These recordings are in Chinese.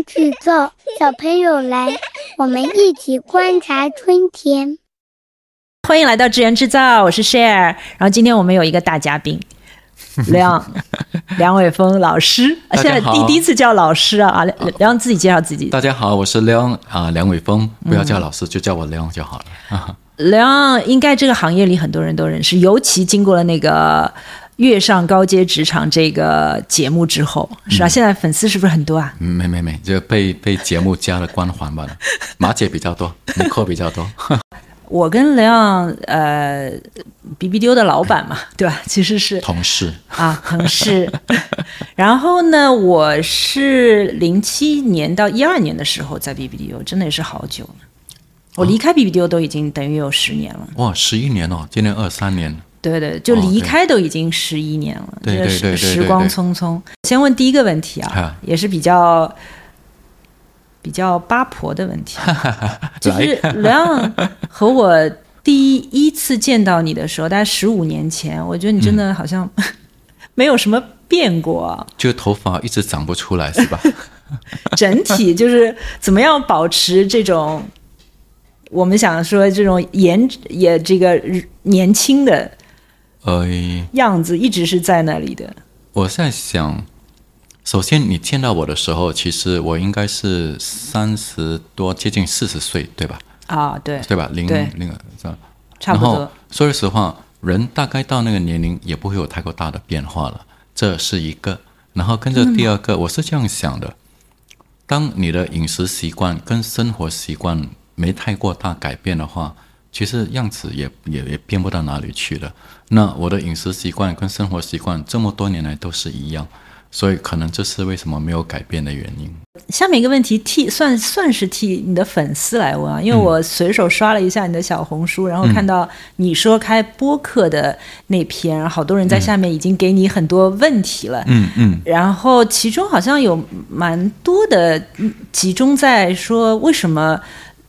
言制造，小朋友来，我们一起观察春天。欢迎来到智源制造，我是 Share。然后今天我们有一个大嘉宾，梁梁伟峰老师。现在第第一次叫老师啊啊！梁自己介绍自己。大家好，我是梁啊，梁伟峰，不要叫老师，就叫我梁就好了。梁应该这个行业里很多人都认识，尤其经过了那个。跃上高阶职场这个节目之后，是吧？现在粉丝是不是很多啊？没没没，就被被节目加了光环吧了。马姐比较多，尼克比较多。我跟雷昂，呃，B B 丢的老板嘛，对吧？其实是同事啊，同事。然后呢，我是零七年到一二年的时候在 B B 丢，真的也是好久了。我离开 B B 丢都已经等于有十年了。哇，十一年哦，今年二三年。对对，就离开都已经十一年了，这个时，时光匆匆。先问第一个问题啊，也是比较比较八婆的问题，就是梁和我第一次见到你的时候，大概十五年前，我觉得你真的好像 没有什么变过，就头发一直长不出来，是吧？整体就是怎么样保持这种我们想说这种颜也这个年轻的。呃，样子一直是在那里的。我在想，首先你见到我的时候，其实我应该是三十多，接近四十岁，对吧？啊，对，对吧？零零是吧？差不多。说句实话，人大概到那个年龄也不会有太过大的变化了，这是一个。然后跟着第二个，我是这样想的：当你的饮食习惯跟生活习惯没太过大改变的话。其实样子也也也变不到哪里去了。那我的饮食习惯跟生活习惯这么多年来都是一样，所以可能这是为什么没有改变的原因。下面一个问题替算算是替你的粉丝来问啊，因为我随手刷了一下你的小红书，然后看到你说开播客的那篇，好多人在下面已经给你很多问题了。嗯嗯。然后其中好像有蛮多的集中在说为什么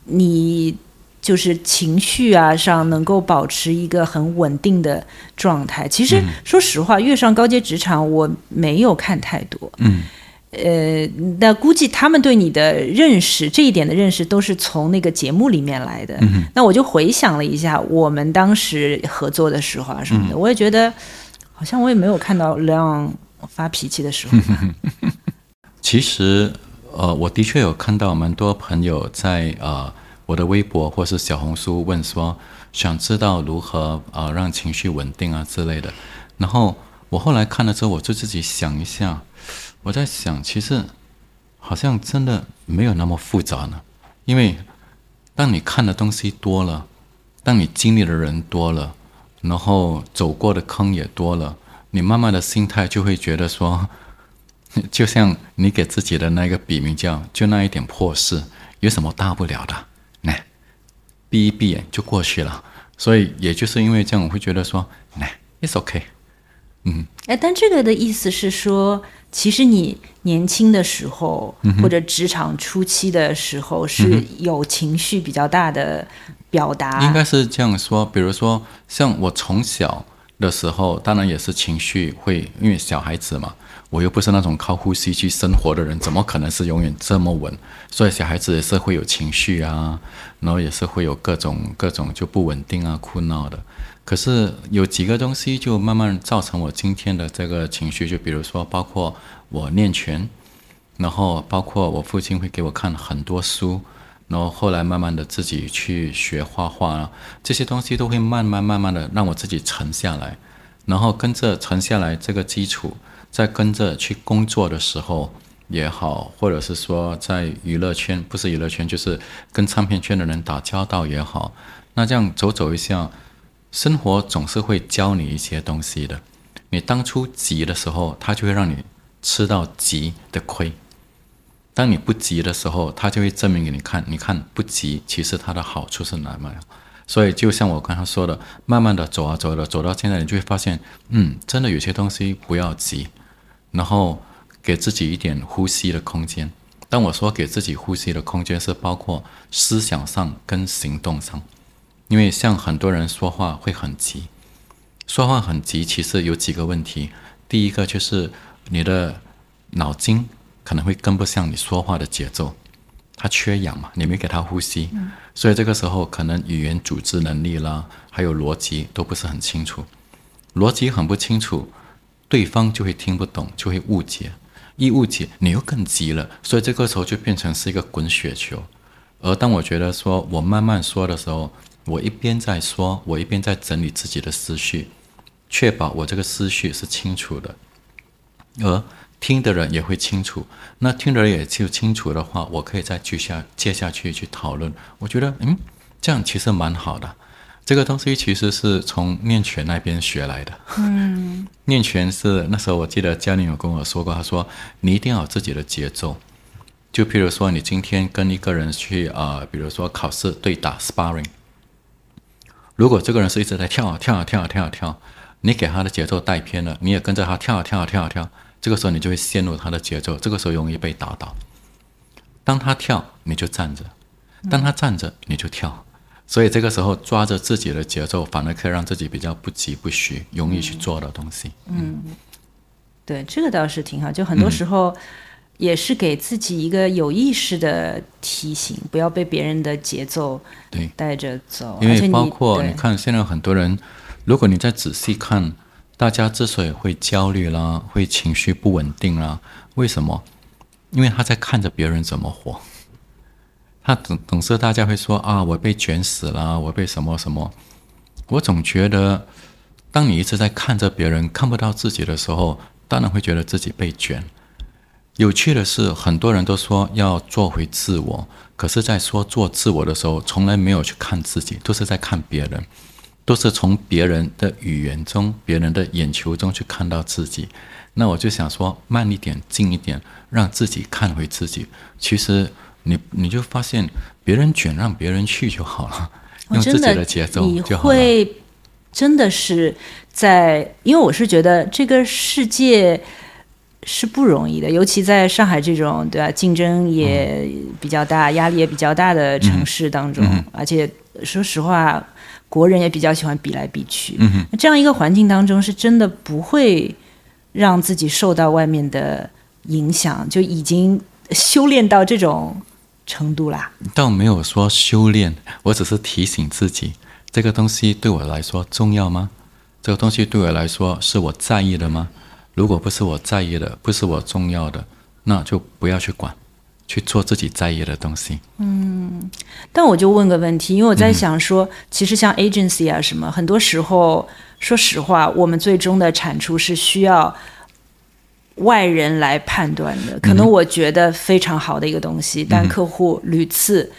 你。就是情绪啊上能够保持一个很稳定的状态。其实说实话，越上高阶职场我没有看太多。嗯，呃，那估计他们对你的认识，这一点的认识都是从那个节目里面来的。那我就回想了一下，我们当时合作的时候啊什么的，我也觉得好像我也没有看到亮发脾气的时候。其实，呃，我的确有看到蛮多朋友在呃。我的微博或是小红书问说，想知道如何啊让情绪稳定啊之类的。然后我后来看了之后，我就自己想一下，我在想，其实好像真的没有那么复杂呢。因为当你看的东西多了，当你经历的人多了，然后走过的坑也多了，你慢慢的心态就会觉得说，就像你给自己的那个笔名叫“就那一点破事”，有什么大不了的？闭一闭眼就过去了，所以也就是因为这样，我会觉得说，来，it's okay，嗯，哎，但这个的意思是说，其实你年轻的时候或者职场初期的时候是有情绪比较大的表达，应该是这样说。比如说，像我从小的时候，当然也是情绪会，因为小孩子嘛。我又不是那种靠呼吸去生活的人，怎么可能是永远这么稳？所以小孩子也是会有情绪啊，然后也是会有各种各种就不稳定啊、哭闹的。可是有几个东西就慢慢造成我今天的这个情绪，就比如说，包括我练拳，然后包括我父亲会给我看很多书，然后后来慢慢的自己去学画画，这些东西都会慢慢慢慢的让我自己沉下来，然后跟着沉下来这个基础。在跟着去工作的时候也好，或者是说在娱乐圈，不是娱乐圈，就是跟唱片圈的人打交道也好，那这样走走一下，生活总是会教你一些东西的。你当初急的时候，他就会让你吃到急的亏；当你不急的时候，他就会证明给你看，你看不急，其实它的好处是哪么样。所以，就像我刚才说的，慢慢的走啊走的，走到现在，你就会发现，嗯，真的有些东西不要急。然后给自己一点呼吸的空间。当我说给自己呼吸的空间，是包括思想上跟行动上。因为像很多人说话会很急，说话很急，其实有几个问题。第一个就是你的脑筋可能会跟不上你说话的节奏，它缺氧嘛，你没给它呼吸，所以这个时候可能语言组织能力啦，还有逻辑都不是很清楚，逻辑很不清楚，对方就会听不懂，就会误解，一误解你又更急了，所以这个时候就变成是一个滚雪球。而当我觉得说我慢慢说的时候，我一边在说，我一边在整理自己的思绪，确保我这个思绪是清楚的，而。听的人也会清楚，那听的人也就清楚的话，我可以再接下接下去去讨论。我觉得，嗯，这样其实蛮好的。这个东西其实是从念泉那边学来的。嗯，念泉是那时候我记得教练有跟我说过，他说你一定要有自己的节奏。就譬如说，你今天跟一个人去啊，比如说考试对打 sparring，如果这个人是一直在跳啊跳啊跳啊跳啊跳，你给他的节奏带偏了，你也跟着他跳啊跳啊跳啊跳。这个时候你就会陷入他的节奏，这个时候容易被打倒。当他跳，你就站着；当他站着，你就跳。所以这个时候抓着自己的节奏，反而可以让自己比较不急不徐，容易去做的东西。嗯，对，这个倒是挺好。就很多时候也是给自己一个有意识的提醒，不要被别人的节奏对带着走。因为包括你看，现在很多人，如果你再仔细看。大家之所以会焦虑啦，会情绪不稳定啦，为什么？因为他在看着别人怎么活。他总总是大家会说啊，我被卷死了，我被什么什么。我总觉得，当你一直在看着别人，看不到自己的时候，当然会觉得自己被卷。有趣的是，很多人都说要做回自我，可是，在说做自我的时候，从来没有去看自己，都是在看别人。都是从别人的语言中、别人的眼球中去看到自己，那我就想说，慢一点、近一点，让自己看回自己。其实你你就发现，别人卷，让别人去就好了，用自己的节奏就好了。会真的是在，因为我是觉得这个世界是不容易的，尤其在上海这种对吧，竞争也比较大、压力也比较大的城市当中，而且说实话。国人也比较喜欢比来比去，这样一个环境当中，是真的不会让自己受到外面的影响，就已经修炼到这种程度啦。倒没有说修炼，我只是提醒自己，这个东西对我来说重要吗？这个东西对我来说是我在意的吗？如果不是我在意的，不是我重要的，那就不要去管。去做自己在意的东西。嗯，但我就问个问题，因为我在想说，其实像 agency 啊什么，很多时候，说实话，我们最终的产出是需要外人来判断的。可能我觉得非常好的一个东西，但客户屡次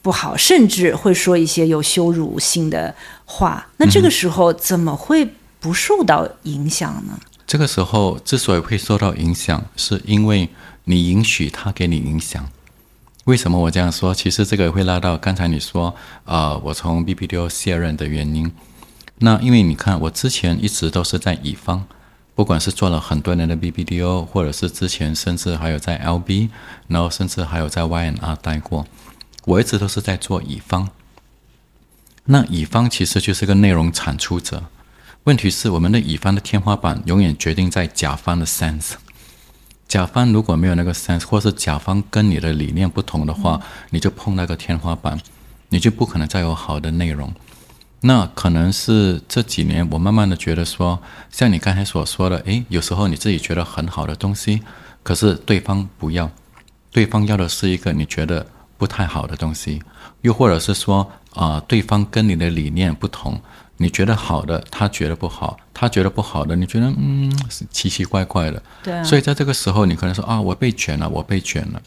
不好，甚至会说一些有羞辱性的话。那这个时候怎么会不受到影响呢？这个时候之所以会受到影响，是因为。你允许他给你影响，为什么我这样说？其实这个会拉到刚才你说，呃，我从 B B D O 卸任的原因。那因为你看，我之前一直都是在乙方，不管是做了很多年的 B B D O，或者是之前甚至还有在 L B，然后甚至还有在 Y N R 待过，我一直都是在做乙方。那乙方其实就是个内容产出者，问题是我们的乙方的天花板永远决定在甲方的 sense。甲方如果没有那个 sense，或是甲方跟你的理念不同的话，你就碰那个天花板，你就不可能再有好的内容。那可能是这几年我慢慢的觉得说，像你刚才所说的，诶，有时候你自己觉得很好的东西，可是对方不要，对方要的是一个你觉得不太好的东西，又或者是说，啊，对方跟你的理念不同。你觉得好的，他觉得不好；他觉得不好的，你觉得嗯奇奇怪怪的。对。所以在这个时候，你可能说啊，我被卷了，我被卷了。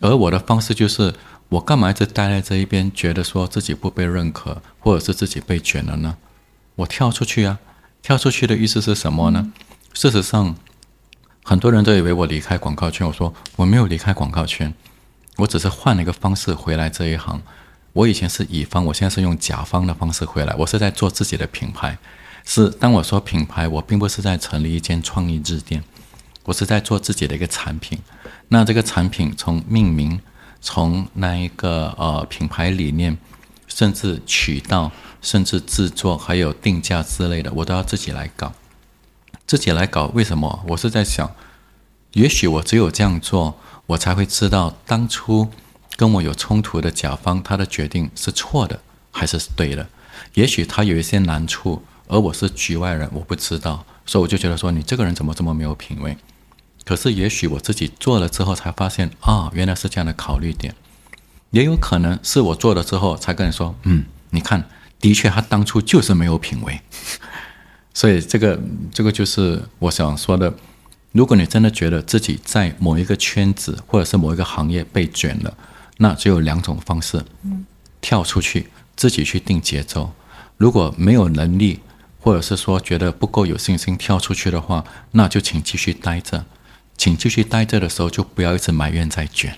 而我的方式就是，我干嘛一直待在这一边，觉得说自己不被认可，或者是自己被卷了呢？我跳出去啊！跳出去的意思是什么呢？事实上，很多人都以为我离开广告圈。我说我没有离开广告圈，我只是换了一个方式回来这一行。我以前是乙方，我现在是用甲方的方式回来。我是在做自己的品牌，是当我说品牌，我并不是在成立一间创意日店，我是在做自己的一个产品。那这个产品从命名，从那一个呃品牌理念，甚至渠道，甚至制作，还有定价之类的，我都要自己来搞，自己来搞。为什么？我是在想，也许我只有这样做，我才会知道当初跟我有冲突的甲方他的决定是错的还是对的。也许他有一些难处，而我是局外人，我不知道，所以我就觉得说你这个人怎么这么没有品味。可是也许我自己做了之后才发现啊，原来是这样的考虑点。也有可能是我做了之后才跟你说，嗯，你看，的确他当初就是没有品味。所以这个这个就是我想说的。如果你真的觉得自己在某一个圈子或者是某一个行业被卷了，那只有两种方式：跳出去，自己去定节奏。如果没有能力，或者是说觉得不够有信心跳出去的话，那就请继续待着。请继续待着的时候，就不要一直埋怨在卷。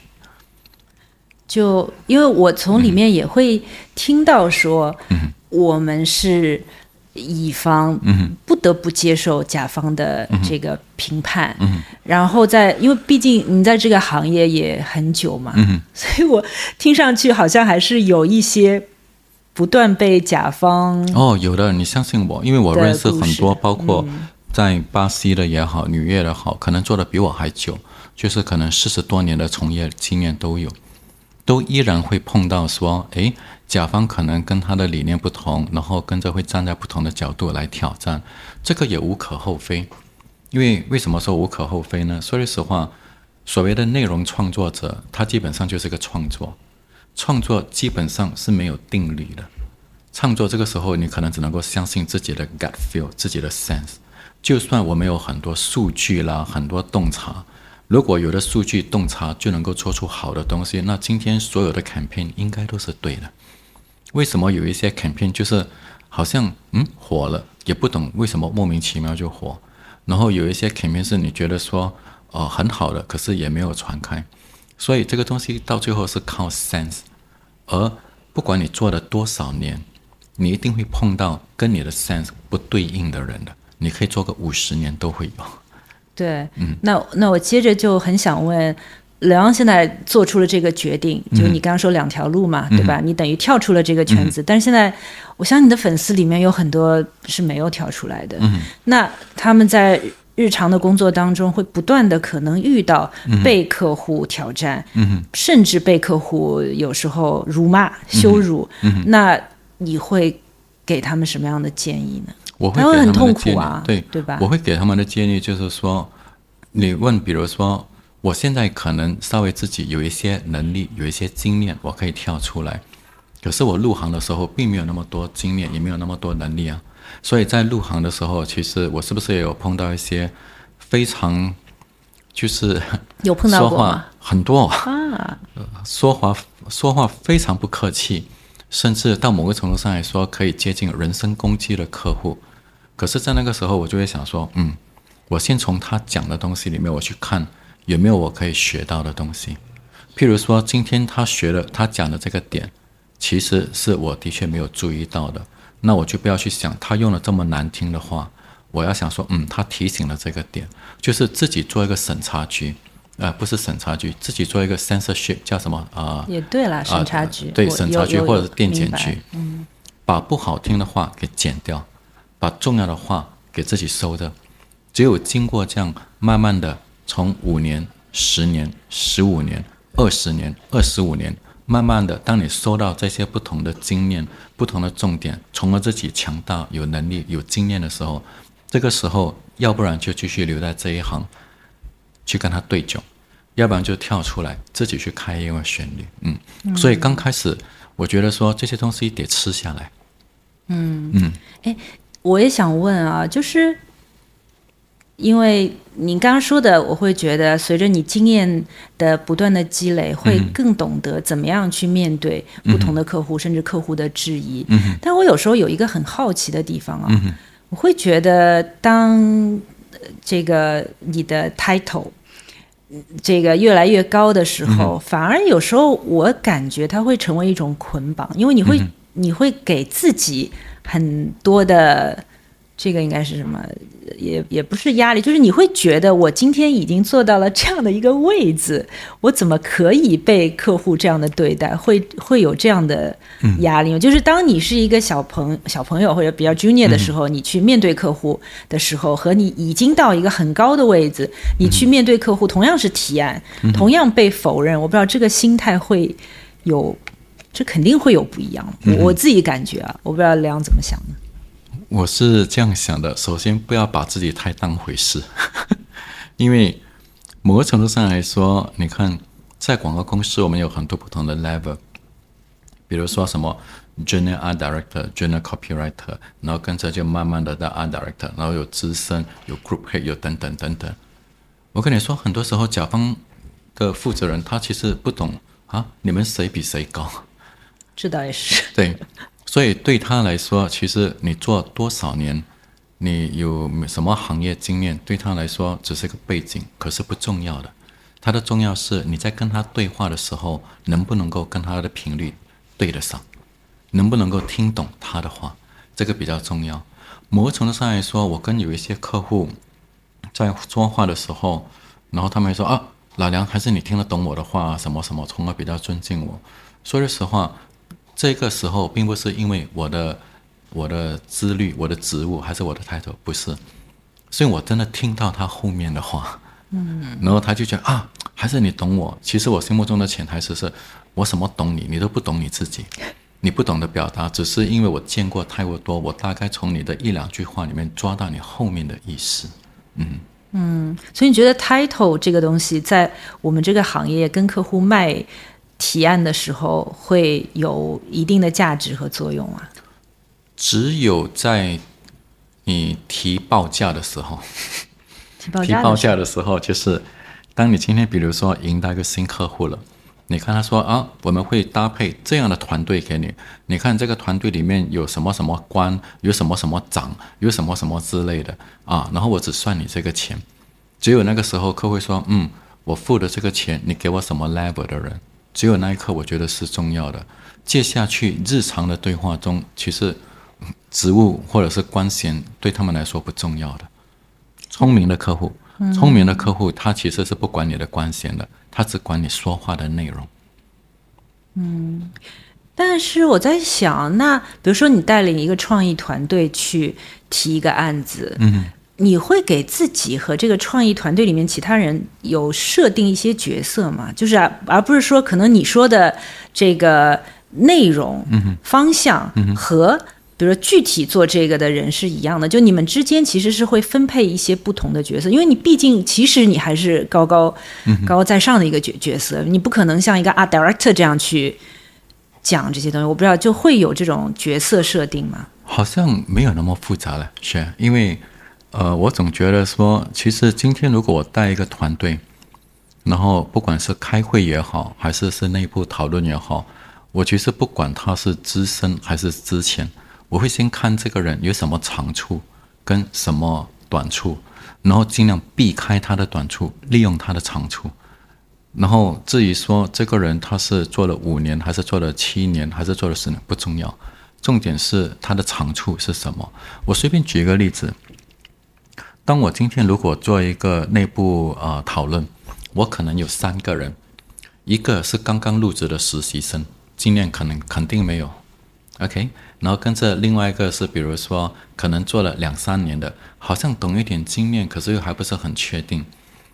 就因为我从里面也会听到说，我们是。乙方不得不接受甲方的这个评判，然后在因为毕竟你在这个行业也很久嘛，所以我听上去好像还是有一些不断被甲方哦，有的你相信我，因为我认识很多，包括在巴西的也好，纽约的好，可能做的比我还久，就是可能四十多年的从业经验都有，都依然会碰到说，哎。甲方可能跟他的理念不同，然后跟着会站在不同的角度来挑战，这个也无可厚非。因为为什么说无可厚非呢？说句实话，所谓的内容创作者，他基本上就是个创作，创作基本上是没有定律的。创作这个时候，你可能只能够相信自己的 gut feel，自己的 sense。就算我们有很多数据啦，很多洞察，如果有的数据洞察就能够做出好的东西，那今天所有的 campaign 应该都是对的。为什么有一些 campaign 就是好像嗯火了，也不懂为什么莫名其妙就火，然后有一些 campaign 是你觉得说哦很好的，可是也没有传开，所以这个东西到最后是靠 sense，而不管你做了多少年，你一定会碰到跟你的 sense 不对应的人的，你可以做个五十年都会有。对，嗯，那那我接着就很想问。刘洋现在做出了这个决定，就是你刚刚说两条路嘛，对吧？你等于跳出了这个圈子，但是现在，我相信你的粉丝里面有很多是没有跳出来的。嗯那他们在日常的工作当中，会不断的可能遇到被客户挑战，甚至被客户有时候辱骂、羞辱。那你会给他们什么样的建议呢？我会很痛苦啊，对对吧？我会给他们的建议就是说，你问，比如说。我现在可能稍微自己有一些能力，有一些经验，我可以跳出来。可是我入行的时候并没有那么多经验，也没有那么多能力啊。所以在入行的时候，其实我是不是也有碰到一些非常就是 有碰到过吗？很多啊，说话说话非常不客气，甚至到某个程度上来说可以接近人身攻击的客户。可是，在那个时候，我就会想说，嗯，我先从他讲的东西里面我去看。有没有我可以学到的东西？譬如说，今天他学了他讲的这个点，其实是我的确没有注意到的。那我就不要去想他用了这么难听的话。我要想说，嗯，他提醒了这个点，就是自己做一个审查局，呃，不是审查局，自己做一个 censorship，叫什么啊？也对了，审查局。对，审查局或者是电检局。嗯。把不好听的话给剪掉，把重要的话给自己收着。只有经过这样，慢慢的。从五年、十年、十五年、二十年、二十五年，慢慢的，当你收到这些不同的经验、不同的重点，从而自己强大、有能力、有经验的时候，这个时候，要不然就继续留在这一行，去跟他对酒，要不然就跳出来自己去开一个旋律。嗯，所以刚开始，我觉得说这些东西得吃下来。嗯嗯，哎，我也想问啊，就是。因为你刚刚说的，我会觉得随着你经验的不断的积累，会更懂得怎么样去面对不同的客户，甚至客户的质疑。但我有时候有一个很好奇的地方啊，我会觉得当这个你的 title 这个越来越高的时候，反而有时候我感觉它会成为一种捆绑，因为你会你会给自己很多的。这个应该是什么？也也不是压力，就是你会觉得我今天已经做到了这样的一个位置，我怎么可以被客户这样的对待？会会有这样的压力就是当你是一个小朋小朋友或者比较 junior 的时候，你去面对客户的时候，和你已经到一个很高的位置，你去面对客户，同样是提案，同样被否认，我不知道这个心态会有，这肯定会有不一样。我自己感觉啊，我不知道梁怎么想的。我是这样想的：首先，不要把自己太当回事，因为某个程度上来说，你看，在广告公司，我们有很多不同的 level，比如说什么 junior art director、junior copywriter，然后跟着就慢慢的到 art director，然后有资深、有 group head、有等等等等。我跟你说，很多时候甲方的负责人他其实不懂啊，你们谁比谁高？这倒也是。对。所以对他来说，其实你做多少年，你有什么行业经验，对他来说只是个背景，可是不重要的。他的重要是你在跟他对话的时候，能不能够跟他的频率对得上，能不能够听懂他的话，这个比较重要。某个程度上来说，我跟有一些客户在说话的时候，然后他们说啊，老梁还是你听得懂我的话，什么什么，从而比较尊敬我。说句实话。这个时候并不是因为我的我的资历、我的职务还是我的 title，，不是，所以我真的听到他后面的话，嗯，然后他就觉得啊，还是你懂我。其实我心目中的潜台词是，我什么懂你，你都不懂你自己，你不懂得表达，只是因为我见过太过多，我大概从你的一两句话里面抓到你后面的意思，嗯。嗯，所以你觉得 title 这个东西在我们这个行业跟客户卖？提案的时候会有一定的价值和作用啊。只有在你 提报价的时候，提报价的时候，就是当你今天比如说迎到一个新客户了，你看他说啊，我们会搭配这样的团队给你，你看这个团队里面有什么什么官，有什么什么长，有什么什么之类的啊，然后我只算你这个钱。只有那个时候，客户说，嗯，我付的这个钱，你给我什么 level 的人？只有那一刻，我觉得是重要的。接下去日常的对话中，其实职务或者是官衔对他们来说不重要的。聪明的客户，聪明的客户，他其实是不管你的官衔的，他只管你说话的内容。嗯，但是我在想，那比如说你带领一个创意团队去提一个案子，嗯。你会给自己和这个创意团队里面其他人有设定一些角色吗？就是啊而不是说可能你说的这个内容方向和比如说具体做这个的人是一样的，就你们之间其实是会分配一些不同的角色，因为你毕竟其实你还是高高高高在上的一个角角色，你不可能像一个 art director 这样去讲这些东西。我不知道就会有这种角色设定吗？好像没有那么复杂了，是因为。呃，我总觉得说，其实今天如果我带一个团队，然后不管是开会也好，还是是内部讨论也好，我其实不管他是资深还是之前，我会先看这个人有什么长处跟什么短处，然后尽量避开他的短处，利用他的长处。然后至于说这个人他是做了五年，还是做了七年，还是做了十年，不重要，重点是他的长处是什么。我随便举一个例子。当我今天如果做一个内部呃讨论，我可能有三个人，一个是刚刚入职的实习生，经验可能肯定没有，OK，然后跟着另外一个是比如说可能做了两三年的，好像懂一点经验，可是又还不是很确定，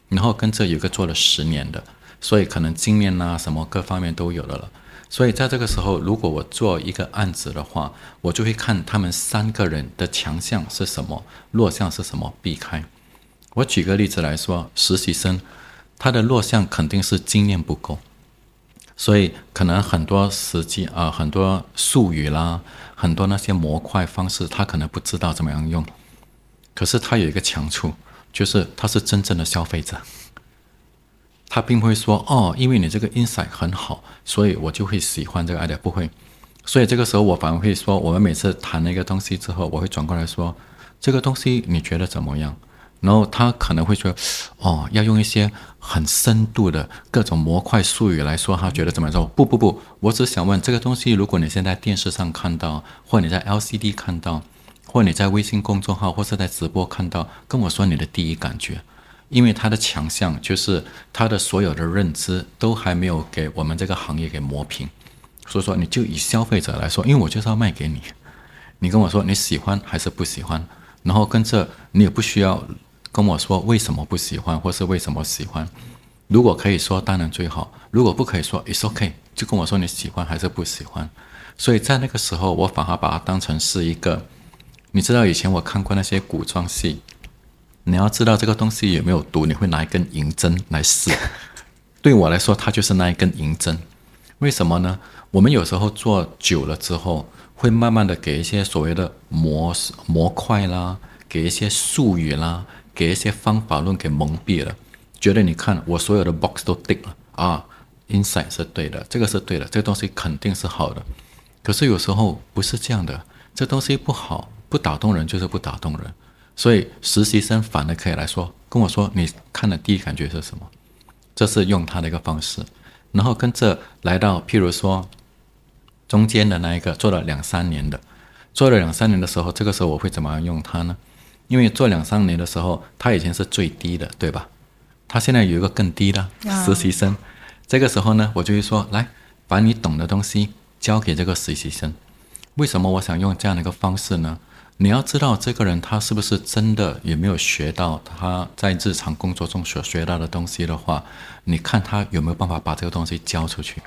然后跟着有个做了十年的，所以可能经验啊什么各方面都有的了。所以在这个时候，如果我做一个案子的话，我就会看他们三个人的强项是什么，弱项是什么，避开。我举个例子来说，实习生他的弱项肯定是经验不够，所以可能很多实际啊，很多术语啦，很多那些模块方式，他可能不知道怎么样用。可是他有一个强处，就是他是真正的消费者。他并不会说哦，因为你这个 insight 很好，所以我就会喜欢这个 idea。不会，所以这个时候我反而会说，我们每次谈那个东西之后，我会转过来说，这个东西你觉得怎么样？然后他可能会说，哦，要用一些很深度的各种模块术语来说，他觉得怎么样？不不不，我只想问这个东西，如果你现在电视上看到，或你在 LCD 看到，或你在微信公众号或是在直播看到，跟我说你的第一感觉，因为他的强项就是他的所有的认知都还没有给我们这个行业给磨平，所以说你就以消费者来说，因为我就是要卖给你，你跟我说你喜欢还是不喜欢，然后跟着你也不需要跟我说为什么不喜欢或是为什么喜欢，如果可以说当然最好，如果不可以说 it's ok，就跟我说你喜欢还是不喜欢。所以在那个时候，我反而把它当成是一个，你知道以前我看过那些古装戏，你要知道这个东西有没有毒，你会拿一根银针来试。对我来说，它就是那一根银针。为什么呢？我们有时候做久了之后，会慢慢的给一些所谓的模模块啦，给一些术语啦，给一些方法论给蒙蔽了，觉得你看我所有的 box 都定了啊，insight 是对的，这个是对的，这个东西肯定是好的。可是有时候不是这样的，这东西不好，不打动人就是不打动人。所以实习生反而可以来说，跟我说你看的第一感觉是什么？这是用他的一个方式。然后跟着来到，譬如说中间的那一个做了两三年的，做了两三年的时候，这个时候我会怎么样用它呢？因为做两三年的时候，他以前是最低的，对吧？他现在有一个更低的实习生，这个时候呢，我就会说，来把你懂的东西。交给这个实习生，为什么我想用这样的一个方式呢？你要知道这个人他是不是真的有没有学到他在日常工作中所学到的东西的话，你看他有没有办法把这个东西交出去。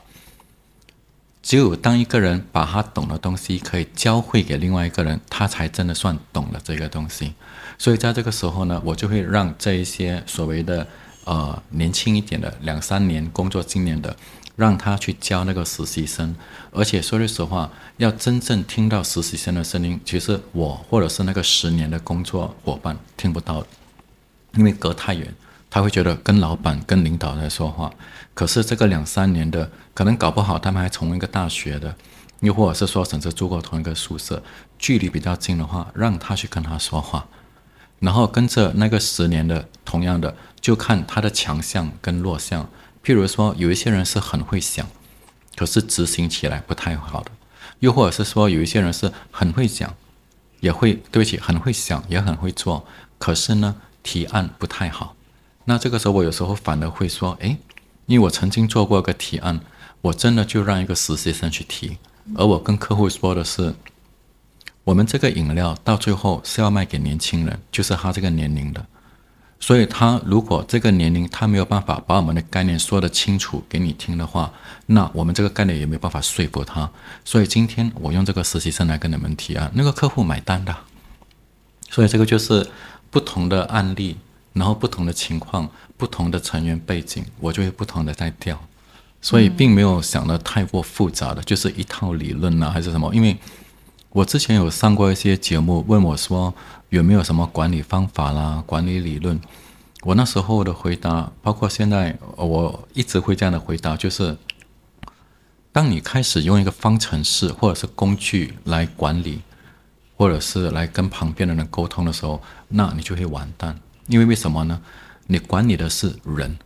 只有当一个人把他懂的东西可以教会给另外一个人，他才真的算懂了这个东西。所以在这个时候呢，我就会让这一些所谓的呃年轻一点的两三年工作经验的。让他去教那个实习生，而且说句实话，要真正听到实习生的声音，其实我或者是那个十年的工作伙伴听不到，因为隔太远，他会觉得跟老板、跟领导在说话。可是这个两三年的，可能搞不好他们还从一个大学的，又或者是说甚至住过同一个宿舍，距离比较近的话，让他去跟他说话，然后跟着那个十年的，同样的，就看他的强项跟弱项。譬如说，有一些人是很会想，可是执行起来不太好的；又或者是说，有一些人是很会讲，也会对不起，很会想，也很会做，可是呢，提案不太好。那这个时候，我有时候反而会说，诶，因为我曾经做过个提案，我真的就让一个实习生去提，而我跟客户说的是，我们这个饮料到最后是要卖给年轻人，就是他这个年龄的。所以，他如果这个年龄他没有办法把我们的概念说得清楚给你听的话，那我们这个概念也没有办法说服他。所以今天我用这个实习生来跟你们提案，那个客户买单的。所以这个就是不同的案例，然后不同的情况，不同的成员背景，我就会不同的在调。所以并没有想的太过复杂的，就是一套理论呢，还是什么？因为我之前有上过一些节目，问我说。有没有什么管理方法啦、管理理论？我那时候的回答，包括现在，我一直会这样的回答，就是：当你开始用一个方程式或者是工具来管理，或者是来跟旁边的人沟通的时候，那你就会完蛋。因为为什么呢？你管理的是人，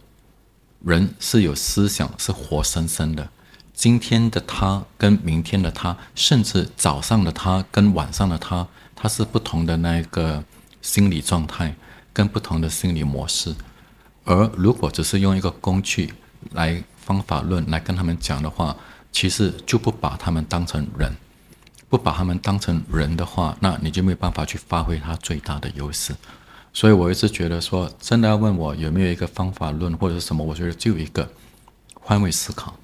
人是有思想，是活生生的。今天的他跟明天的他，甚至早上的他跟晚上的他。他是不同的那一个心理状态，跟不同的心理模式。而如果只是用一个工具来方法论来跟他们讲的话，其实就不把他们当成人，不把他们当成人的话，那你就没有办法去发挥他最大的优势。所以我一直觉得说，真的要问我有没有一个方法论或者是什么，我觉得就一个换位思考。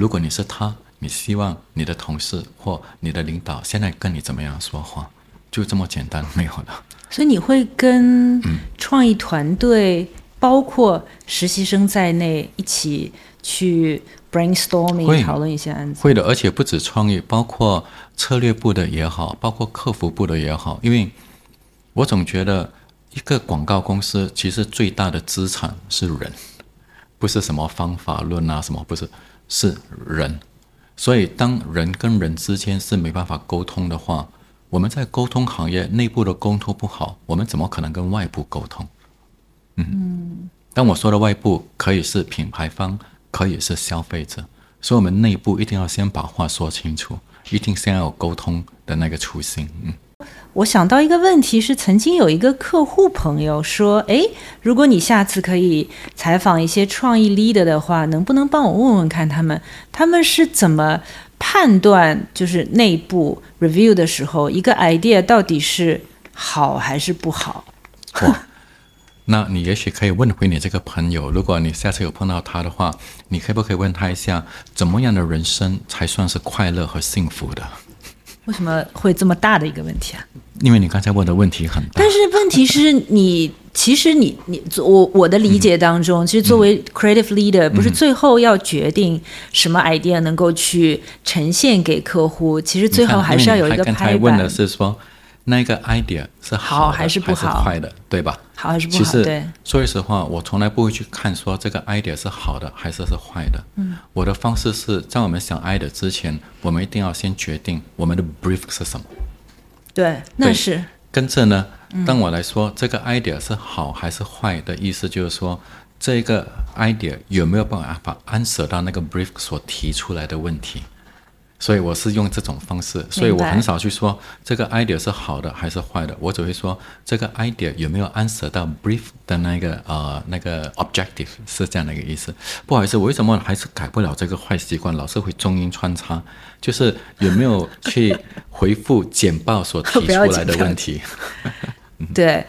如果你是他，你希望你的同事或你的领导现在跟你怎么样说话？就这么简单，没有了。所以你会跟创意团队，包括实习生在内，一起去 brainstorming 讨论一些案子。会的，而且不止创意，包括策略部的也好，包括客服部的也好。因为我总觉得，一个广告公司其实最大的资产是人，不是什么方法论啊，什么不是，是人。所以当人跟人之间是没办法沟通的话，我们在沟通行业内部的沟通不好，我们怎么可能跟外部沟通？嗯，当我说的外部可以是品牌方，可以是消费者，所以我们内部一定要先把话说清楚，一定先要有沟通的那个初心。嗯，我想到一个问题是，曾经有一个客户朋友说：“哎，如果你下次可以采访一些创意 leader 的话，能不能帮我问问看他们，他们是怎么判断，就是内部 review 的时候，一个 idea 到底是好还是不好？”哇，那你也许可以问回你这个朋友，如果你下次有碰到他的话，你可不可以问他一下，怎么样的人生才算是快乐和幸福的？为什么会这么大的一个问题啊？因为你刚才问的问题很大。但是问题是你，其实你你我我的理解当中，其实作为 creative leader，不是最后要决定什么 idea 能够去呈现给客户，其实最后还是要有一个拍板。刚才问的是说。那个 idea 是好还是不好？坏的，对吧？好还是不好？其实说句实话，我从来不会去看说这个 idea 是好的还是是坏的。嗯，我的方式是在我们想 idea 之前，我们一定要先决定我们的 brief 是什么。对，那是跟着呢。当我来说这个 idea 是好还是坏的意思，就是说这个 idea 有没有办法 answer 到那个 brief 所提出来的问题。所以我是用这种方式，所以我很少去说这个 idea 是好的还是坏的，我只会说这个 idea 有没有 answer 到 brief 的那个呃那个 objective 是这样的一个意思。不好意思，我为什么还是改不了这个坏习惯，老是会中英穿插，就是有没有去回复简报所提出来的问题？对，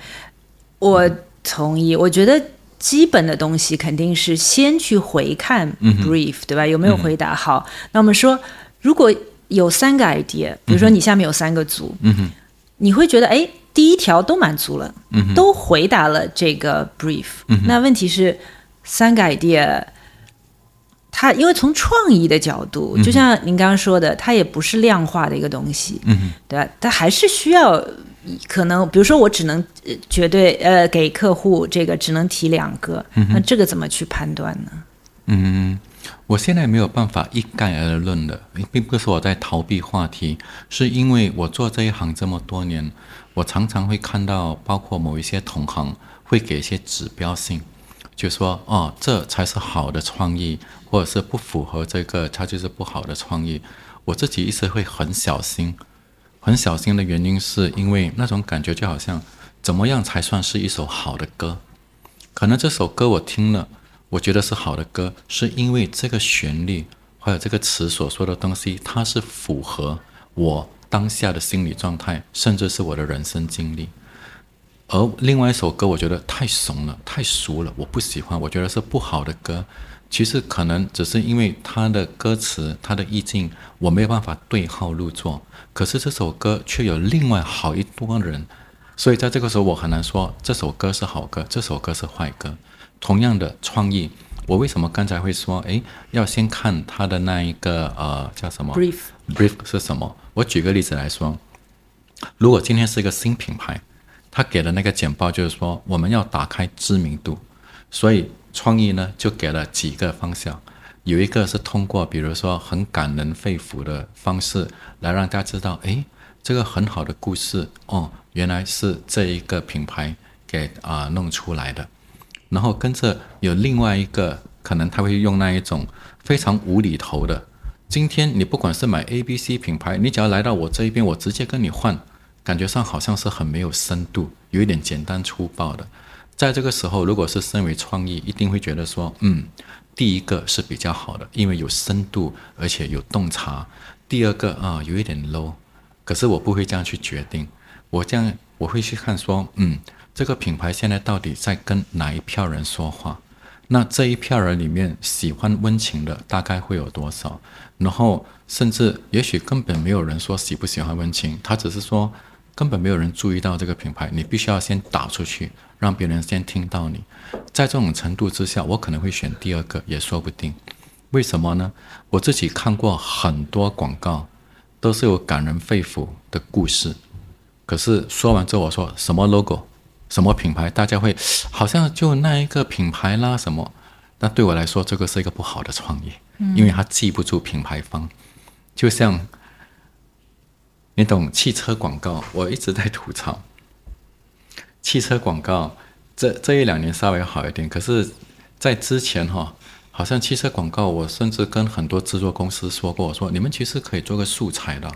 我同意。我觉得基本的东西肯定是先去回看 brief，对吧？有没有回答好？那我们说。如果有三个 idea，比如说你下面有三个组，你会觉得哎，第一条都满足了，都回答了这个 brief。那问题是三个 idea，它因为从创意的角度，就像您刚刚说的，它也不是量化的一个东西，对吧？它还是需要可能，比如说我只能绝对呃给客户这个只能提两个，那这个怎么去判断呢？嗯。我现在没有办法一概而论的，并不是我在逃避话题，是因为我做这一行这么多年，我常常会看到，包括某一些同行会给一些指标性，就说哦，这才是好的创意，或者是不符合这个，它就是不好的创意。我自己一直会很小心，很小心的原因是因为那种感觉就好像，怎么样才算是一首好的歌？可能这首歌我听了。我觉得是好的歌，是因为这个旋律还有这个词所说的东西，它是符合我当下的心理状态，甚至是我的人生经历。而另外一首歌，我觉得太怂了，太俗了，我不喜欢，我觉得是不好的歌。其实可能只是因为它的歌词、它的意境，我没有办法对号入座。可是这首歌却有另外好一多人，所以在这个时候，我很难说这首歌是好歌，这首歌是坏歌。同样的创意，我为什么刚才会说，哎，要先看他的那一个呃叫什么 brief，brief 是什么？我举个例子来说，如果今天是一个新品牌，他给的那个简报就是说我们要打开知名度，所以创意呢就给了几个方向，有一个是通过比如说很感人肺腑的方式来让大家知道，哎，这个很好的故事哦，原来是这一个品牌给啊弄出来的。然后跟着有另外一个，可能他会用那一种非常无厘头的。今天你不管是买 A、B、C 品牌，你只要来到我这一边，我直接跟你换，感觉上好像是很没有深度，有一点简单粗暴的。在这个时候，如果是身为创意，一定会觉得说，嗯，第一个是比较好的，因为有深度，而且有洞察。第二个啊，有一点 low，可是我不会这样去决定，我这样我会去看说，嗯。这个品牌现在到底在跟哪一票人说话？那这一票人里面喜欢温情的大概会有多少？然后甚至也许根本没有人说喜不喜欢温情，他只是说根本没有人注意到这个品牌。你必须要先打出去，让别人先听到你。在这种程度之下，我可能会选第二个，也说不定。为什么呢？我自己看过很多广告，都是有感人肺腑的故事。可是说完之后，我说什么 logo？什么品牌？大家会好像就那一个品牌啦，什么？那对我来说，这个是一个不好的创意，因为他记不住品牌方。就像你懂汽车广告，我一直在吐槽汽车广告。这这一两年稍微好一点，可是，在之前哈，好像汽车广告，我甚至跟很多制作公司说过，我说你们其实可以做个素材的。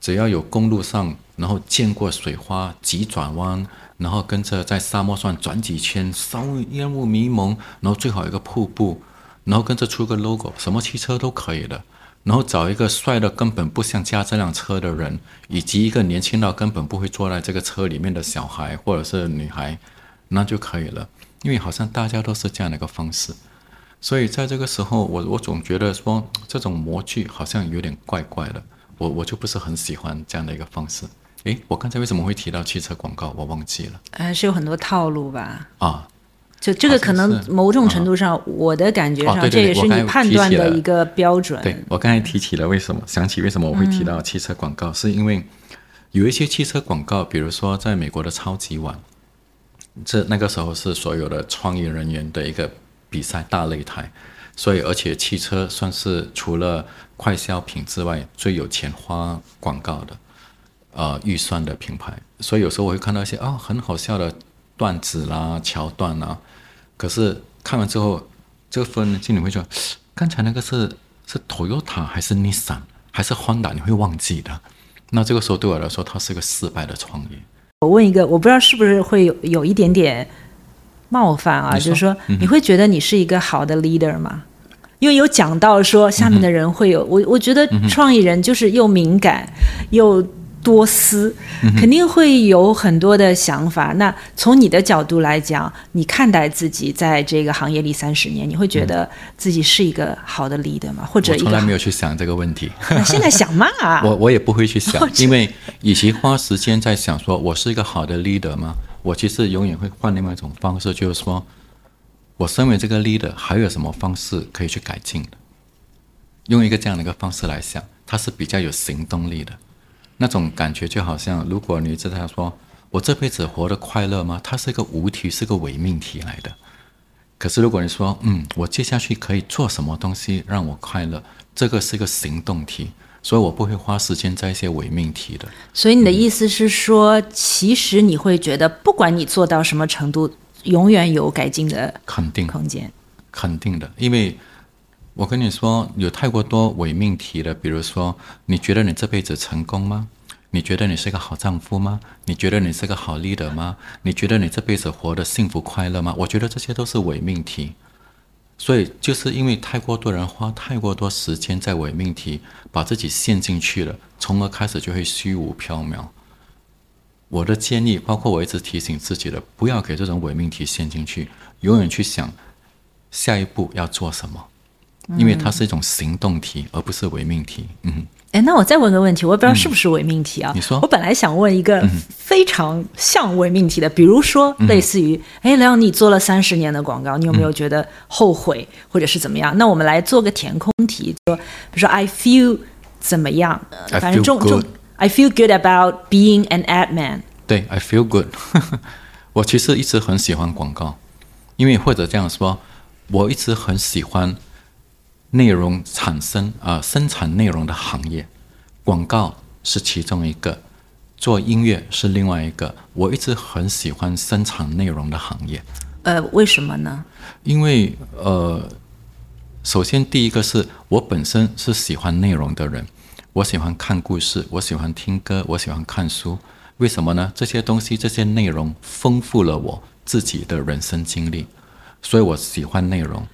只要有公路上，然后见过水花急转弯，然后跟着在沙漠上转几圈，稍微烟雾迷蒙，然后最好一个瀑布，然后跟着出个 logo，什么汽车都可以的。然后找一个帅的根本不想驾这辆车的人，以及一个年轻到根本不会坐在这个车里面的小孩或者是女孩，那就可以了。因为好像大家都是这样的一个方式，所以在这个时候，我我总觉得说这种模具好像有点怪怪的，我我就不是很喜欢这样的一个方式。诶，我刚才为什么会提到汽车广告？我忘记了。还是有很多套路吧？啊。就这个可能某种程度上，我的感觉上，这也是你判断的一个标准。对我刚才提起了为什么想起为什么我会提到汽车广告，是因为有一些汽车广告，比如说在美国的超级碗，这那个时候是所有的创意人员的一个比赛大擂台，所以而且汽车算是除了快消品之外最有钱花广告的呃预算的品牌，所以有时候我会看到一些啊很好笑的段子啦桥段啦。可是看完之后，这个分经理会说：“刚才那个是是 Toyota 还是 Nissan 还是 Honda？你会忘记的。”那这个时候对我来说，它是一个失败的创业。我问一个，我不知道是不是会有有一点点冒犯啊？就是说，你会觉得你是一个好的 leader 吗？因为有讲到说下面的人会有我，我觉得创意人就是又敏感又。多思，肯定会有很多的想法。那从你的角度来讲，你看待自己在这个行业里三十年，你会觉得自己是一个好的 leader 吗？或者从来没有去想这个问题。那现在想嘛？我我也不会去想，因为与其花时间在想说我是一个好的 leader 吗？我其实永远会换另外一种方式，就是说我身为这个 leader，还有什么方式可以去改进的？用一个这样的一个方式来想，它是比较有行动力的。那种感觉就好像，如果你知道说，我这辈子活得快乐吗？它是一个无题，是个伪命题来的。可是如果你说，嗯，我接下去可以做什么东西让我快乐？这个是一个行动题，所以我不会花时间在一些伪命题的。所以你的意思是说，其实你会觉得，不管你做到什么程度，永远有改进的肯定空间，肯定的，因为。我跟你说，有太过多伪命题的，比如说，你觉得你这辈子成功吗？你觉得你是个好丈夫吗？你觉得你是个好 leader 吗？你觉得你这辈子活得幸福快乐吗？我觉得这些都是伪命题。所以，就是因为太过多人花太过多时间在伪命题，把自己陷进去了，从而开始就会虚无缥缈。我的建议，包括我一直提醒自己的，不要给这种伪命题陷进去，永远去想下一步要做什么。因为它是一种行动题，而不是伪命题。嗯，哎，那我再问个问题，我也不知道是不是伪命题啊？你说，我本来想问一个非常像伪命题的，比如说类似于，哎，梁，你做了三十年的广告，你有没有觉得后悔，或者是怎么样？那我们来做个填空题，说，比如说，I feel 怎么样？反正重重，I feel good about being an ad man。对，I feel good。我其实一直很喜欢广告，因为或者这样说，我一直很喜欢。内容产生啊，生产内容的行业，广告是其中一个，做音乐是另外一个。我一直很喜欢生产内容的行业。呃，为什么呢？因为呃，首先第一个是我本身是喜欢内容的人，我喜欢看故事，我喜欢听歌，我喜欢看书。为什么呢？这些东西，这些内容丰富了我自己的人生经历，所以我喜欢内容。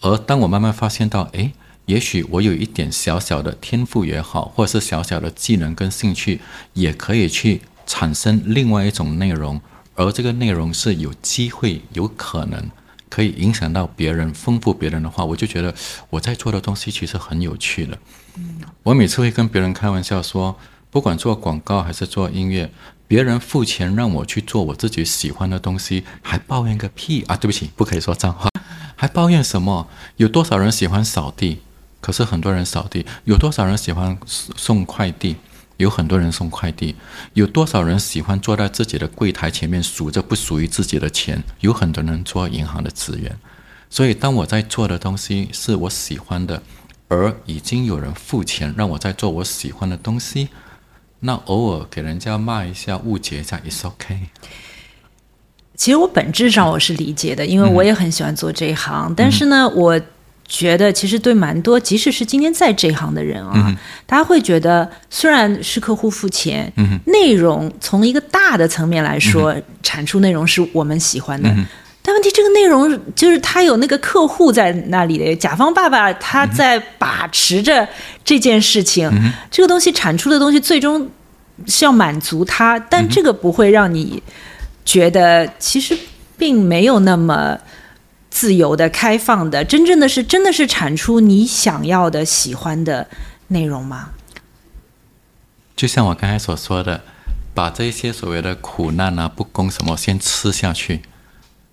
而当我慢慢发现到，哎，也许我有一点小小的天赋也好，或者是小小的技能跟兴趣，也可以去产生另外一种内容，而这个内容是有机会、有可能可以影响到别人、丰富别人的话，我就觉得我在做的东西其实很有趣的。我每次会跟别人开玩笑说，不管做广告还是做音乐，别人付钱让我去做我自己喜欢的东西，还抱怨个屁啊！对不起，不可以说脏话。还抱怨什么？有多少人喜欢扫地？可是很多人扫地。有多少人喜欢送快递？有很多人送快递。有多少人喜欢坐在自己的柜台前面数着不属于自己的钱？有很多人做银行的职员。所以，当我在做的东西是我喜欢的，而已经有人付钱让我在做我喜欢的东西，那偶尔给人家骂一下、误解一下，is OK。其实我本质上我是理解的，因为我也很喜欢做这一行。但是呢，我觉得，其实对蛮多，即使是今天在这一行的人啊，大家会觉得，虽然是客户付钱，内容从一个大的层面来说，产出内容是我们喜欢的，但问题这个内容就是他有那个客户在那里的，甲方爸爸他在把持着这件事情，这个东西产出的东西最终是要满足他，但这个不会让你觉得其实并没有那么。自由的、开放的，真正的是真的是产出你想要的、喜欢的内容吗？就像我刚才所说的，把这些所谓的苦难啊、不公什么先吃下去，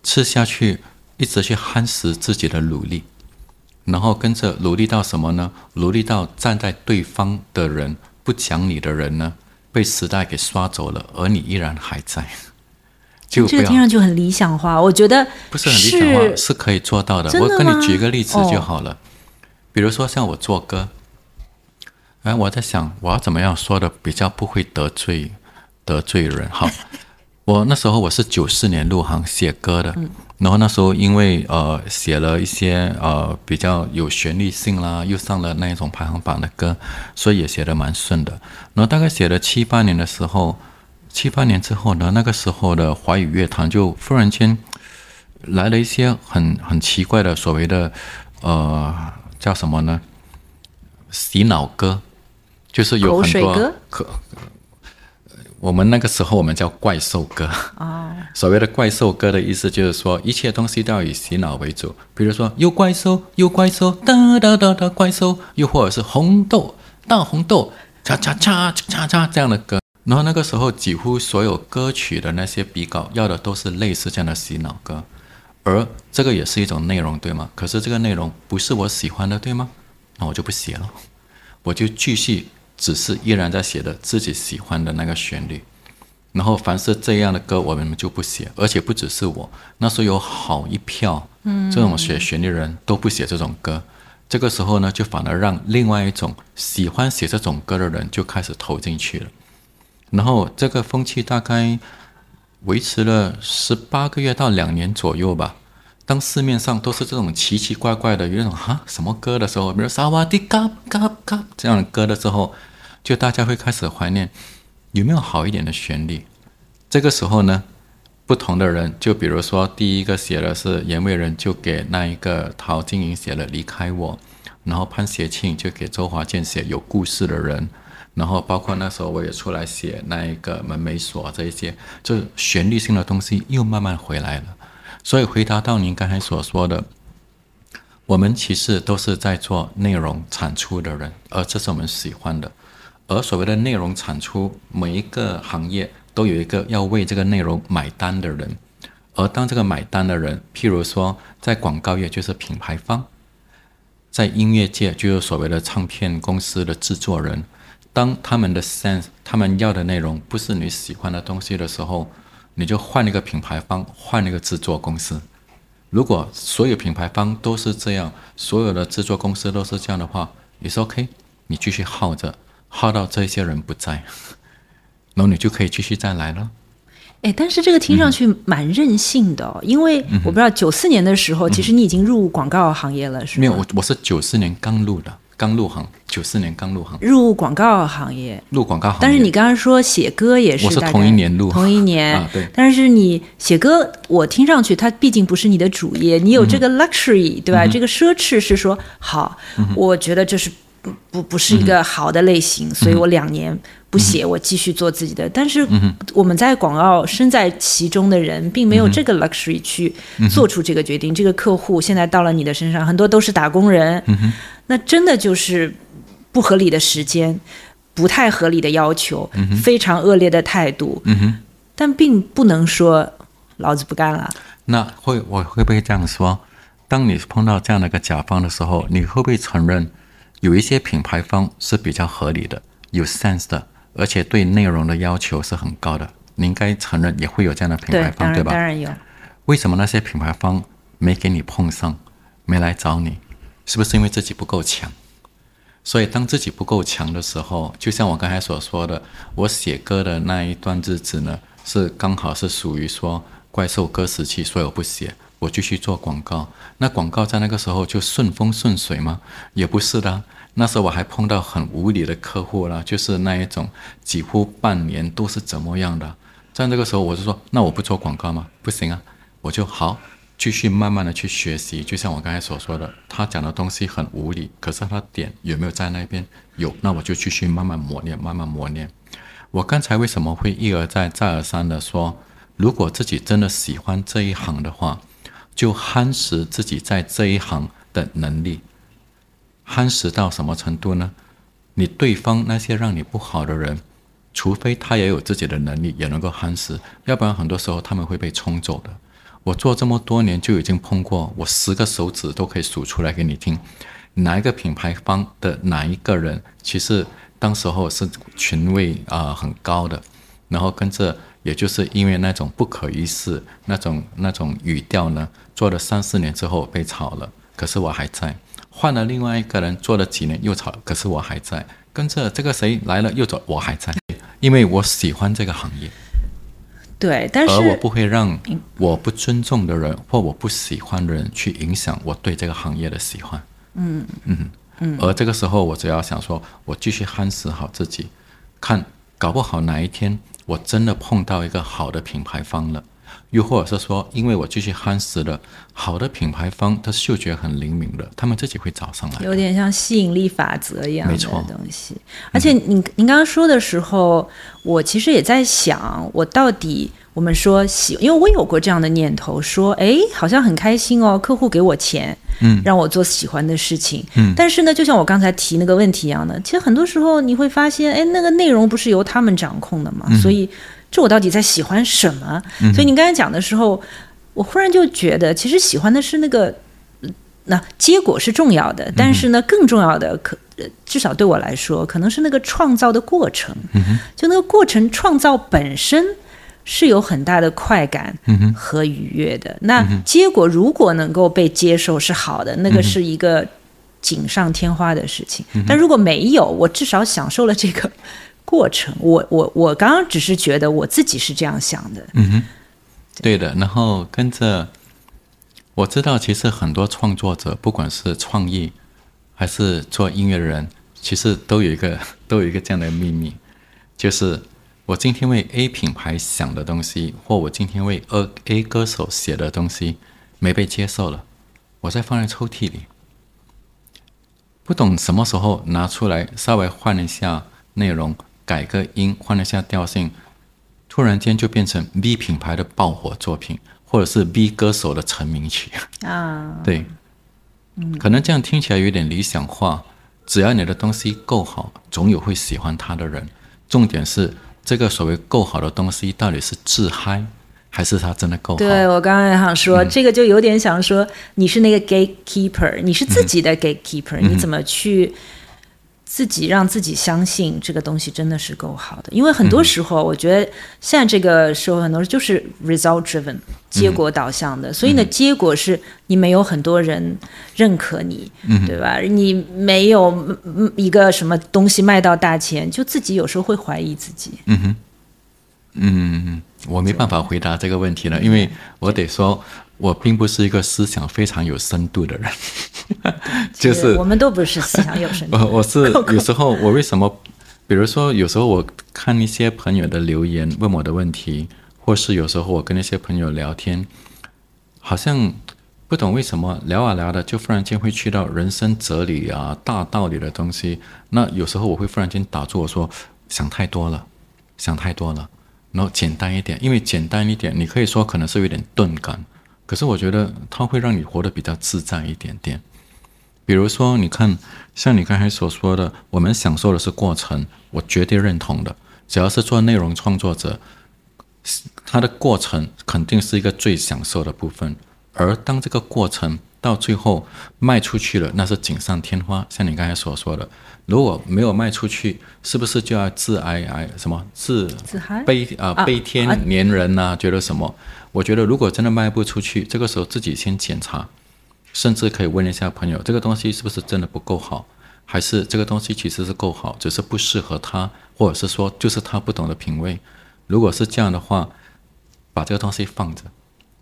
吃下去，一直去夯实自己的努力，然后跟着努力到什么呢？努力到站在对方的人不讲理的人呢，被时代给刷走了，而你依然还在。就这个听上去很理想化，我觉得不是很理想化，是可以做到的。我跟你举一个例子就好了，比如说像我做歌，哎，我在想我要怎么样说的比较不会得罪得罪人。好，我那时候我是九四年入行写歌的，然后那时候因为呃写了一些呃比较有旋律性啦，又上了那一种排行榜的歌，所以也写的蛮顺的。然后大概写了七八年的时候。七八年之后呢，那个时候的华语乐坛就忽然间来了一些很很奇怪的所谓的呃叫什么呢？洗脑歌，就是有很多可我们那个时候我们叫怪兽歌啊。所谓的怪兽歌的意思就是说，一切东西都要以洗脑为主，比如说有怪兽有怪兽哒哒哒哒怪兽，又或者是红豆大红豆叉叉叉叉叉这样的歌。然后那个时候，几乎所有歌曲的那些笔稿要的都是类似这样的洗脑歌，而这个也是一种内容，对吗？可是这个内容不是我喜欢的，对吗？那我就不写了，我就继续只是依然在写的自己喜欢的那个旋律。然后凡是这样的歌，我们就不写，而且不只是我，那时候有好一票，嗯，这种写旋律人都不写这种歌。这个时候呢，就反而让另外一种喜欢写这种歌的人就开始投进去了。然后这个风气大概维持了十八个月到两年左右吧。当市面上都是这种奇奇怪怪的，有那种哈什么歌的时候，比如萨瓦迪卡卡卡这样的歌的时候，就大家会开始怀念有没有好一点的旋律。这个时候呢，不同的人，就比如说第一个写的是阎维仁，就给那一个陶晶莹写了《离开我》，然后潘协庆就给周华健写《有故事的人》。然后包括那时候我也出来写那一个门没锁这一些，就旋律性的东西又慢慢回来了。所以回答到您刚才所说的，我们其实都是在做内容产出的人，而这是我们喜欢的。而所谓的内容产出，每一个行业都有一个要为这个内容买单的人。而当这个买单的人，譬如说在广告业就是品牌方，在音乐界就是所谓的唱片公司的制作人。当他们的 sense，他们要的内容不是你喜欢的东西的时候，你就换一个品牌方，换一个制作公司。如果所有品牌方都是这样，所有的制作公司都是这样的话，也是 OK，你继续耗着，耗到这些人不在，然后你就可以继续再来了。哎，但是这个听上去蛮任性的，因为我不知道九四年的时候，其实你已经入广告行业了，是吗？没有，我我是九四年刚入的。刚入行，九四年刚入行，入广告行业，入广告行业。但是你刚刚说写歌也是，我是同一年入，同一年。啊，对。但是你写歌，我听上去它毕竟不是你的主业，你有这个 luxury，对吧？这个奢侈是说好，我觉得这是不不不是一个好的类型，所以我两年。不写，我继续做自己的。但是我们在广告身在其中的人，并没有这个 luxury 去做出这个决定。这个客户现在到了你的身上，很多都是打工人，那真的就是不合理的时间，不太合理的要求，非常恶劣的态度。嗯哼但并不能说老子不干了。那会我会不会这样说？当你碰到这样的一个甲方的时候，你会不会承认有一些品牌方是比较合理的、有 sense 的？而且对内容的要求是很高的，你应该承认也会有这样的品牌方，对吧？当然有。为什么那些品牌方没给你碰上，没来找你？是不是因为自己不够强？所以当自己不够强的时候，就像我刚才所说的，我写歌的那一段日子呢，是刚好是属于说怪兽歌时期，所以我不写。我继续做广告。那广告在那个时候就顺风顺水吗？也不是的。那时候我还碰到很无理的客户了，就是那一种几乎半年都是怎么样的。在那个时候，我就说，那我不做广告吗？不行啊，我就好继续慢慢的去学习。就像我刚才所说的，他讲的东西很无理，可是他点有没有在那边有？那我就继续慢慢磨练，慢慢磨练。我刚才为什么会一而再、再而三的说，如果自己真的喜欢这一行的话，就夯实自己在这一行的能力。夯实到什么程度呢？你对方那些让你不好的人。除非他也有自己的能力，也能够夯实，要不然很多时候他们会被冲走的。我做这么多年就已经碰过，我十个手指都可以数出来给你听，哪一个品牌方的哪一个人，其实当时候是群位啊很高的，然后跟着，也就是因为那种不可一世那种那种语调呢，做了三四年之后被炒了，可是我还在，换了另外一个人做了几年又炒，可是我还在，跟着这个谁来了又走，我还在。因为我喜欢这个行业，对，但是而我不会让我不尊重的人或我不喜欢的人去影响我对这个行业的喜欢。嗯嗯嗯。而这个时候，我只要想说，我继续夯实好自己，看搞不好哪一天我真的碰到一个好的品牌方了。又或者是说，因为我继续夯实了，好的品牌方，他嗅觉很灵敏的，他们自己会找上来。有点像吸引力法则一样的东西。而且，您您刚刚说的时候，我其实也在想，我到底我们说喜，因为我有过这样的念头，说，哎，好像很开心哦，客户给我钱，嗯，让我做喜欢的事情，嗯。但是呢，就像我刚才提那个问题一样的，其实很多时候你会发现，哎，那个内容不是由他们掌控的嘛，所以。这我到底在喜欢什么？所以你刚才讲的时候，我忽然就觉得，其实喜欢的是那个，那结果是重要的，但是呢，更重要的可至少对我来说，可能是那个创造的过程。就那个过程创造本身是有很大的快感和愉悦的。那结果如果能够被接受是好的，那个是一个锦上添花的事情。但如果没有，我至少享受了这个。过程，我我我刚刚只是觉得我自己是这样想的，嗯哼，对的。然后跟着，我知道其实很多创作者，不管是创意还是做音乐的人，其实都有一个 都有一个这样的秘密，就是我今天为 A 品牌想的东西，或我今天为 A A 歌手写的东西没被接受了，我再放在抽屉里，不懂什么时候拿出来稍微换一下内容。改个音，换了下调性，突然间就变成 B 品牌的爆火作品，或者是 B 歌手的成名曲啊。对，嗯，可能这样听起来有点理想化。只要你的东西够好，总有会喜欢它的人。重点是这个所谓够好的东西，到底是自嗨，还是它真的够好？对我刚刚也想说，这个就有点想说，你是那个 gatekeeper，你是自己的 gatekeeper，你怎么去？自己让自己相信这个东西真的是够好的，因为很多时候我觉得现在这个社会很多人就是 result driven 结果导向的，所以呢，结果是你没有很多人认可你，对吧？你没有一个什么东西卖到大钱，就自己有时候会怀疑自己。嗯哼，嗯，我没办法回答这个问题了，因为我得说。我并不是一个思想非常有深度的人，就是我们都不是思想有深度。我我是有时候我为什么，比如说有时候我看一些朋友的留言问我的问题，或是有时候我跟那些朋友聊天，好像不懂为什么聊啊聊的就忽然间会去到人生哲理啊大道理的东西。那有时候我会忽然间打住我说想太多了，想太多了，然后简单一点，因为简单一点，你可以说可能是有点钝感。可是我觉得它会让你活得比较自在一点点。比如说，你看，像你刚才所说的，我们享受的是过程，我绝对认同的。只要是做内容创作者，他的过程肯定是一个最享受的部分。而当这个过程到最后卖出去了，那是锦上添花。像你刚才所说的，如果没有卖出去，是不是就要自哀哀什么自自嗨悲啊悲天怜人呐？觉得什么？我觉得，如果真的卖不出去，这个时候自己先检查，甚至可以问一下朋友，这个东西是不是真的不够好，还是这个东西其实是够好，只是不适合他，或者是说就是他不懂得品味。如果是这样的话，把这个东西放着，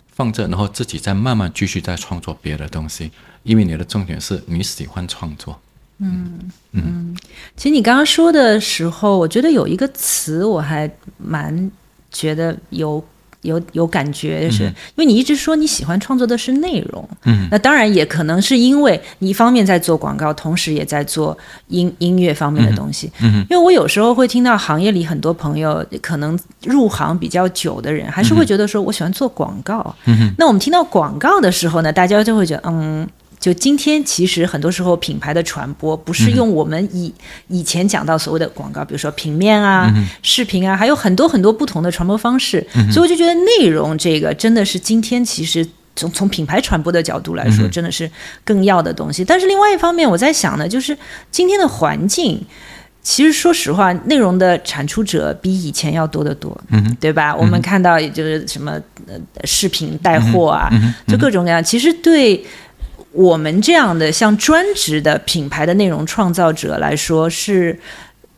放着，然后自己再慢慢继续再创作别的东西，因为你的重点是你喜欢创作。嗯嗯，其实你刚刚说的时候，我觉得有一个词我还蛮觉得有。有有感觉，就是因为你一直说你喜欢创作的是内容，嗯，那当然也可能是因为你一方面在做广告，同时也在做音音乐方面的东西，嗯，因为我有时候会听到行业里很多朋友可能入行比较久的人，还是会觉得说我喜欢做广告，嗯，那我们听到广告的时候呢，大家就会觉得嗯。就今天，其实很多时候品牌的传播不是用我们以以前讲到所谓的广告，比如说平面啊、视频啊，还有很多很多不同的传播方式。所以我就觉得内容这个真的是今天其实从从品牌传播的角度来说，真的是更要的东西。但是另外一方面，我在想呢，就是今天的环境，其实说实话，内容的产出者比以前要多得多，嗯，对吧？我们看到也就是什么呃视频带货啊，就各种各样，其实对。我们这样的像专职的品牌的内容创造者来说，是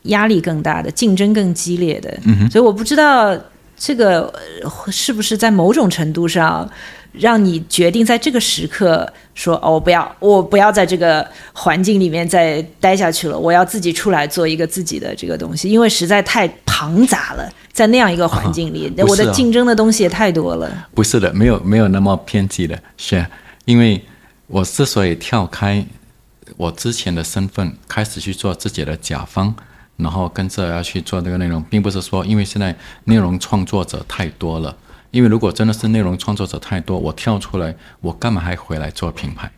压力更大的，竞争更激烈的。嗯所以我不知道这个是不是在某种程度上让你决定在这个时刻说：“哦，我不要，我不要在这个环境里面再待下去了，我要自己出来做一个自己的这个东西，因为实在太庞杂了，在那样一个环境里，我的竞争的东西也太多了。”不是的，没有没有那么偏激的，是因为。我之所以跳开我之前的身份，开始去做自己的甲方，然后跟着要去做这个内容，并不是说因为现在内容创作者太多了。因为如果真的是内容创作者太多，我跳出来，我干嘛还回来做品牌？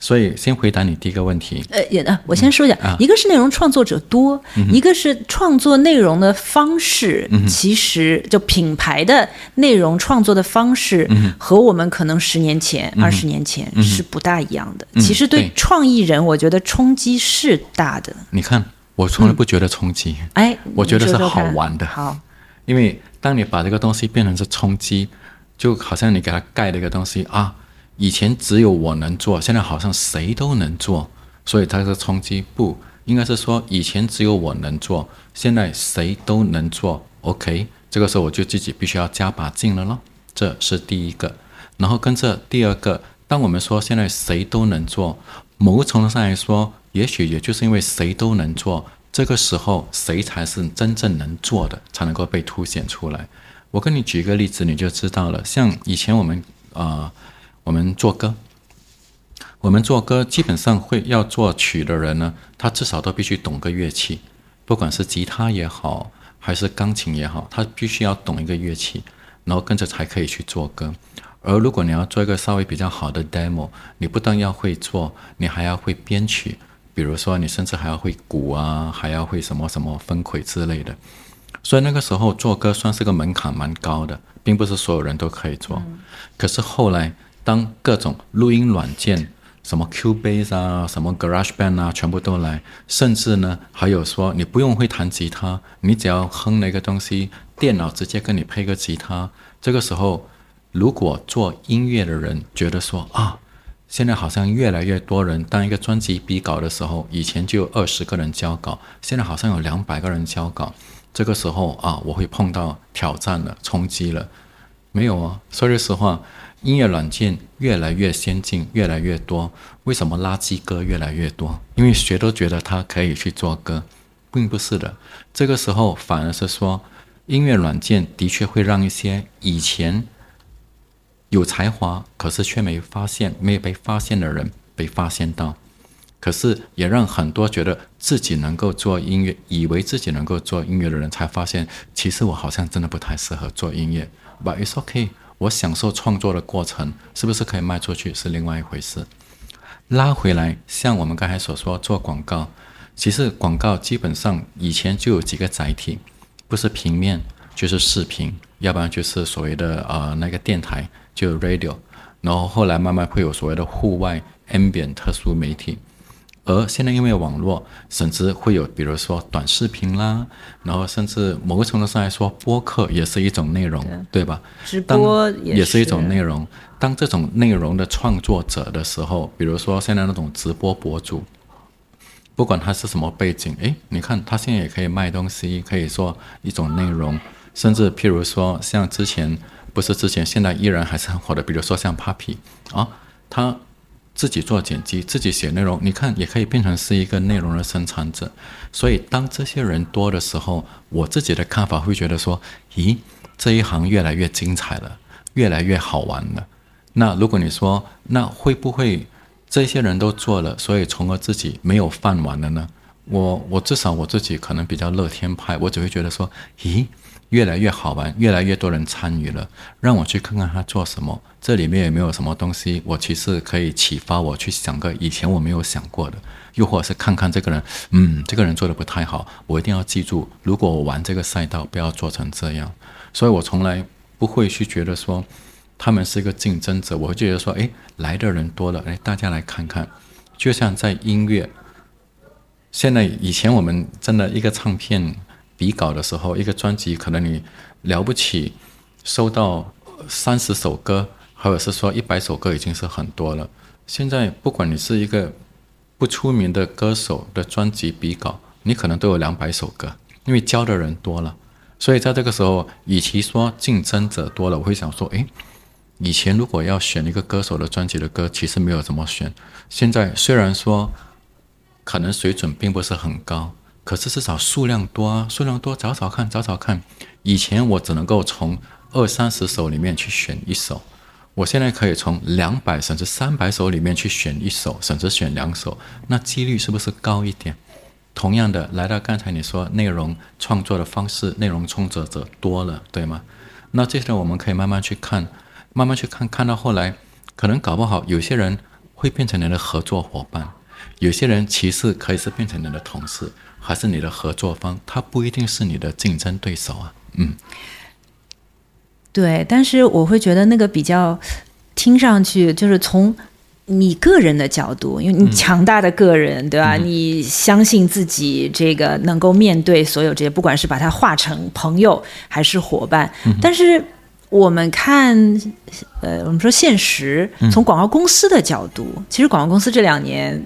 所以，先回答你第一个问题。呃，也呢，我先说一下，一个是内容创作者多，一个是创作内容的方式，其实就品牌的内容创作的方式和我们可能十年前、二十年前是不大一样的。其实对创意人，我觉得冲击是大的。你看，我从来不觉得冲击，哎，我觉得是好玩的。好，因为当你把这个东西变成是冲击，就好像你给它盖了一个东西啊。以前只有我能做，现在好像谁都能做，所以它是冲击。不应该是说以前只有我能做，现在谁都能做。OK，这个时候我就自己必须要加把劲了咯。这是第一个。然后跟着第二个，当我们说现在谁都能做，某个程度上来说，也许也就是因为谁都能做，这个时候谁才是真正能做的，才能够被凸显出来。我跟你举一个例子，你就知道了。像以前我们啊。我们做歌，我们做歌基本上会要作曲的人呢，他至少都必须懂个乐器，不管是吉他也好，还是钢琴也好，他必须要懂一个乐器，然后跟着才可以去做歌。而如果你要做一个稍微比较好的 demo，你不但要会做，你还要会编曲，比如说你甚至还要会鼓啊，还要会什么什么分轨之类的。所以那个时候做歌算是个门槛蛮高的，并不是所有人都可以做。可是后来。当各种录音软件，什么 Cubase 啊，什么 GarageBand 啊，全部都来，甚至呢，还有说你不用会弹吉他，你只要哼那个东西，电脑直接跟你配个吉他。这个时候，如果做音乐的人觉得说啊，现在好像越来越多人，当一个专辑比稿的时候，以前就有二十个人交稿，现在好像有两百个人交稿。这个时候啊，我会碰到挑战了，冲击了，没有啊？说句实话。音乐软件越来越先进，越来越多。为什么垃圾歌越来越多？因为谁都觉得他可以去做歌，并不是的。这个时候反而是说，音乐软件的确会让一些以前有才华，可是却没发现、没有被发现的人被发现到。可是也让很多觉得自己能够做音乐、以为自己能够做音乐的人才发现，其实我好像真的不太适合做音乐。But it's okay. 我享受创作的过程，是不是可以卖出去是另外一回事。拉回来，像我们刚才所说做广告，其实广告基本上以前就有几个载体，不是平面就是视频，要不然就是所谓的呃那个电台就 radio，然后后来慢慢会有所谓的户外 ambient 特殊媒体。而现在因为网络，甚至会有，比如说短视频啦，然后甚至某个程度上来说，播客也是一种内容，对吧？直播也是一种内容。当这种内容的创作者的时候，比如说现在那种直播博主，不管他是什么背景，诶，你看他现在也可以卖东西，可以说一种内容，甚至譬如说像之前。不是之前，现在依然还是很火的。比如说像 Papi 啊，他自己做剪辑，自己写内容，你看也可以变成是一个内容的生产者。所以当这些人多的时候，我自己的看法会觉得说，咦，这一行越来越精彩了，越来越好玩了。那如果你说，那会不会这些人都做了，所以从而自己没有饭碗了呢？我我至少我自己可能比较乐天派，我只会觉得说，咦。越来越好玩，越来越多人参与了，让我去看看他做什么，这里面有没有什么东西，我其实可以启发我去想个以前我没有想过的，又或者是看看这个人，嗯，这个人做的不太好，我一定要记住，如果我玩这个赛道，不要做成这样。所以我从来不会去觉得说他们是一个竞争者，我会觉得说，诶，来的人多了，诶，大家来看看，就像在音乐，现在以前我们真的一个唱片。比稿的时候，一个专辑可能你了不起，收到三十首歌，或者是说一百首歌已经是很多了。现在不管你是一个不出名的歌手的专辑比稿，你可能都有两百首歌，因为教的人多了。所以在这个时候，与其说竞争者多了，我会想说，诶，以前如果要选一个歌手的专辑的歌，其实没有怎么选。现在虽然说可能水准并不是很高。可是至少数量多啊，数量多，找找看，找找看。以前我只能够从二三十首里面去选一首，我现在可以从两百甚至三百首里面去选一首，甚至选两首，那几率是不是高一点？同样的，来到刚才你说内容创作的方式，内容创作者多了，对吗？那这些我们可以慢慢去看，慢慢去看，看到后来，可能搞不好有些人会变成你的合作伙伴，有些人其实可以是变成你的同事。还是你的合作方，他不一定是你的竞争对手啊。嗯，对，但是我会觉得那个比较听上去就是从你个人的角度，因为你强大的个人，对吧？你相信自己，这个能够面对所有这些，不管是把它化成朋友还是伙伴。但是我们看，呃，我们说现实，从广告公司的角度，其实广告公司这两年，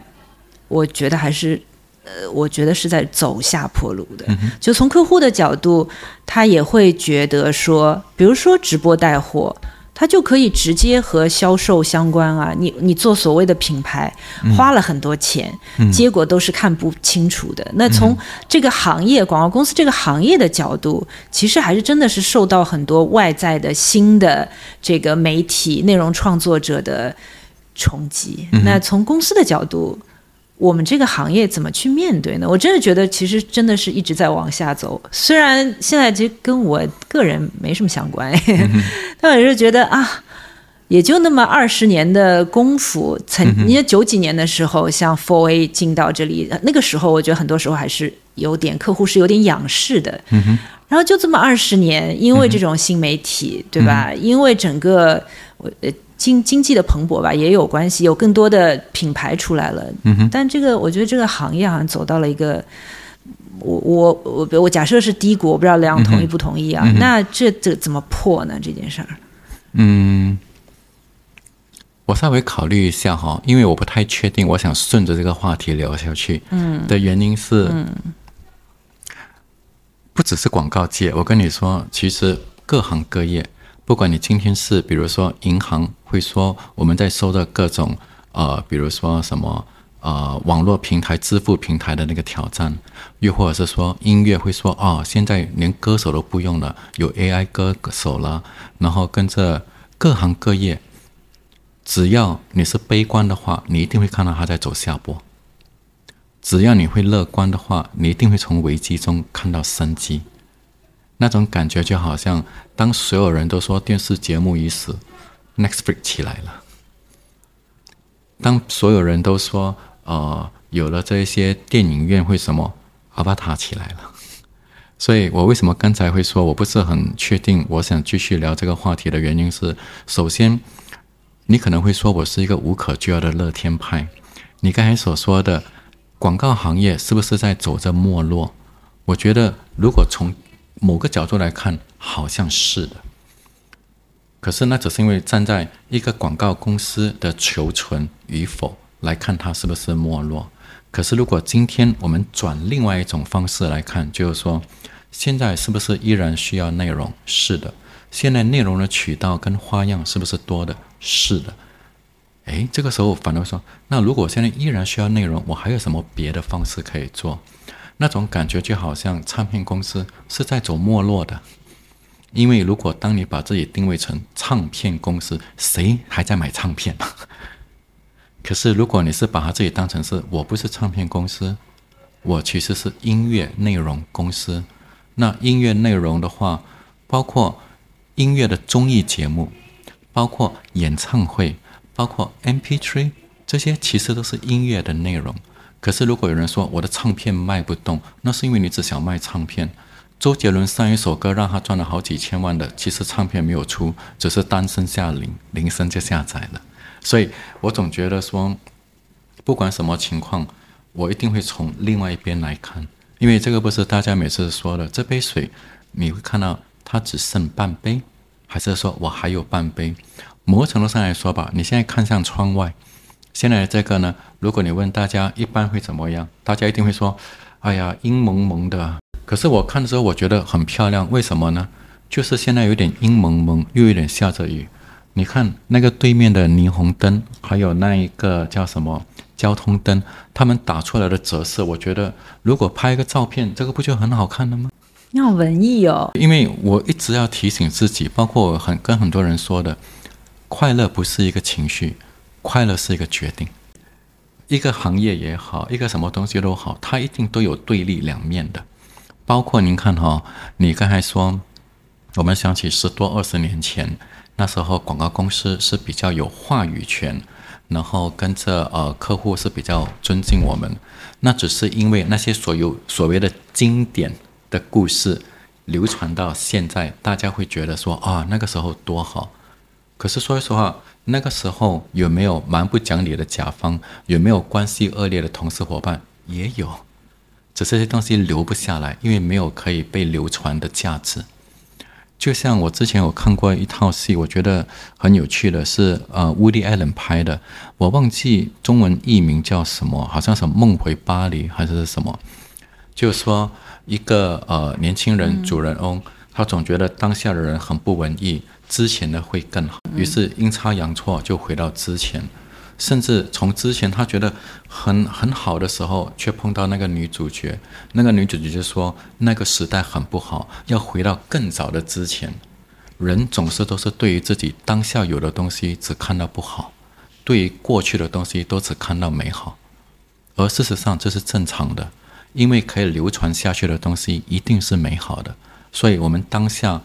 我觉得还是。呃，我觉得是在走下坡路的。就从客户的角度，他也会觉得说，比如说直播带货，他就可以直接和销售相关啊。你你做所谓的品牌，花了很多钱，结果都是看不清楚的。那从这个行业，广告公司这个行业的角度，其实还是真的是受到很多外在的新的这个媒体内容创作者的冲击。那从公司的角度。我们这个行业怎么去面对呢？我真的觉得，其实真的是一直在往下走。虽然现在其实跟我个人没什么相关，但我是觉得啊，也就那么二十年的功夫。曾你九几年的时候，像 Four A 进到这里，那个时候我觉得很多时候还是有点客户是有点仰视的。然后就这么二十年，因为这种新媒体，对吧？因为整个我呃。经经济的蓬勃吧，也有关系，有更多的品牌出来了。嗯哼。但这个，我觉得这个行业好像走到了一个，我我我我假设是低谷，我不知道梁同意不同意啊？那这这怎么破呢？这件事儿？嗯，我稍微考虑一下哈，因为我不太确定，我想顺着这个话题聊下去。嗯。的原因是，不只是广告界，我跟你说，其实各行各业。不管你今天是，比如说银行会说我们在收的各种呃，比如说什么呃网络平台支付平台的那个挑战，又或者是说音乐会说哦，现在连歌手都不用了，有 AI 歌手了，然后跟着各行各业，只要你是悲观的话，你一定会看到它在走下坡；只要你会乐观的话，你一定会从危机中看到生机。那种感觉就好像，当所有人都说电视节目已死，Netflix 起来了；当所有人都说，呃，有了这些电影院会什么，阿巴塔起来了。所以我为什么刚才会说我不是很确定，我想继续聊这个话题的原因是，首先，你可能会说我是一个无可救药的乐天派。你刚才所说的广告行业是不是在走着没落？我觉得，如果从某个角度来看，好像是的。可是那只是因为站在一个广告公司的求存与否来看，它是不是没落。可是如果今天我们转另外一种方式来看，就是说，现在是不是依然需要内容？是的。现在内容的渠道跟花样是不是多的？是的。哎，这个时候反而说，那如果现在依然需要内容，我还有什么别的方式可以做？那种感觉就好像唱片公司是在走没落的。因为如果当你把自己定位成唱片公司，谁还在买唱片？可是如果你是把他自己当成是我不是唱片公司，我其实是音乐内容公司。那音乐内容的话，包括音乐的综艺节目，包括演唱会，包括 MP3，这些其实都是音乐的内容。可是如果有人说我的唱片卖不动，那是因为你只想卖唱片。周杰伦上一首歌让他赚了好几千万的，其实唱片没有出，只是单声下铃，铃声就下载了。所以我总觉得说，不管什么情况，我一定会从另外一边来看，因为这个不是大家每次说的，这杯水你会看到它只剩半杯，还是说我还有半杯？某个程度上来说吧，你现在看向窗外，现在这个呢，如果你问大家一般会怎么样，大家一定会说，哎呀，阴蒙蒙的。可是我看的时候，我觉得很漂亮。为什么呢？就是现在有点阴蒙蒙，又有点下着雨。你看那个对面的霓虹灯，还有那一个叫什么交通灯，他们打出来的折射，我觉得如果拍一个照片，这个不就很好看了吗？你好文艺哦！因为我一直要提醒自己，包括我很跟很多人说的，快乐不是一个情绪，快乐是一个决定。一个行业也好，一个什么东西都好，它一定都有对立两面的。包括您看哈，你刚才说，我们想起十多二十年前，那时候广告公司是比较有话语权，然后跟着呃客户是比较尊敬我们，那只是因为那些所有所谓的经典的故事流传到现在，大家会觉得说啊那个时候多好。可是说实话，那个时候有没有蛮不讲理的甲方？有没有关系恶劣的同事伙伴？也有。只是这些东西留不下来，因为没有可以被流传的价值。就像我之前有看过一套戏，我觉得很有趣的是，呃，Woody Allen 拍的，我忘记中文译名叫什么，好像是《梦回巴黎》还是什么。就是说，一个呃年轻人主人翁，他总觉得当下的人很不文艺，之前的会更好，于是阴差阳错就回到之前。甚至从之前他觉得很很好的时候，却碰到那个女主角，那个女主角就说那个时代很不好，要回到更早的之前。人总是都是对于自己当下有的东西只看到不好，对于过去的东西都只看到美好，而事实上这是正常的，因为可以流传下去的东西一定是美好的，所以我们当下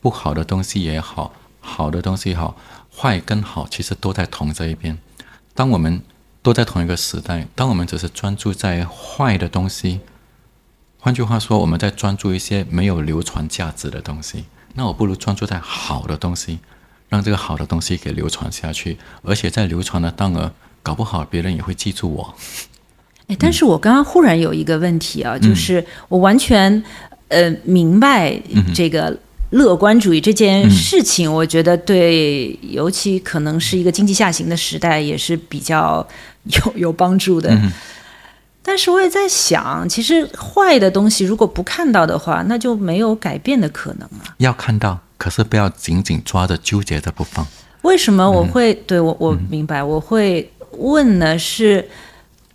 不好的东西也好，好的东西也好，坏跟好其实都在同这一边。当我们都在同一个时代，当我们只是专注在坏的东西，换句话说，我们在专注一些没有流传价值的东西，那我不如专注在好的东西，让这个好的东西给流传下去，而且在流传的当儿，搞不好别人也会记住我。哎，但是我刚刚忽然有一个问题啊，就是我完全呃明白这个。乐观主义这件事情，我觉得对，尤其可能是一个经济下行的时代，也是比较有有帮助的。但是我也在想，其实坏的东西如果不看到的话，那就没有改变的可能了。要看到，可是不要紧紧抓着纠结着不放。为什么我会对我我明白？我会问呢？是。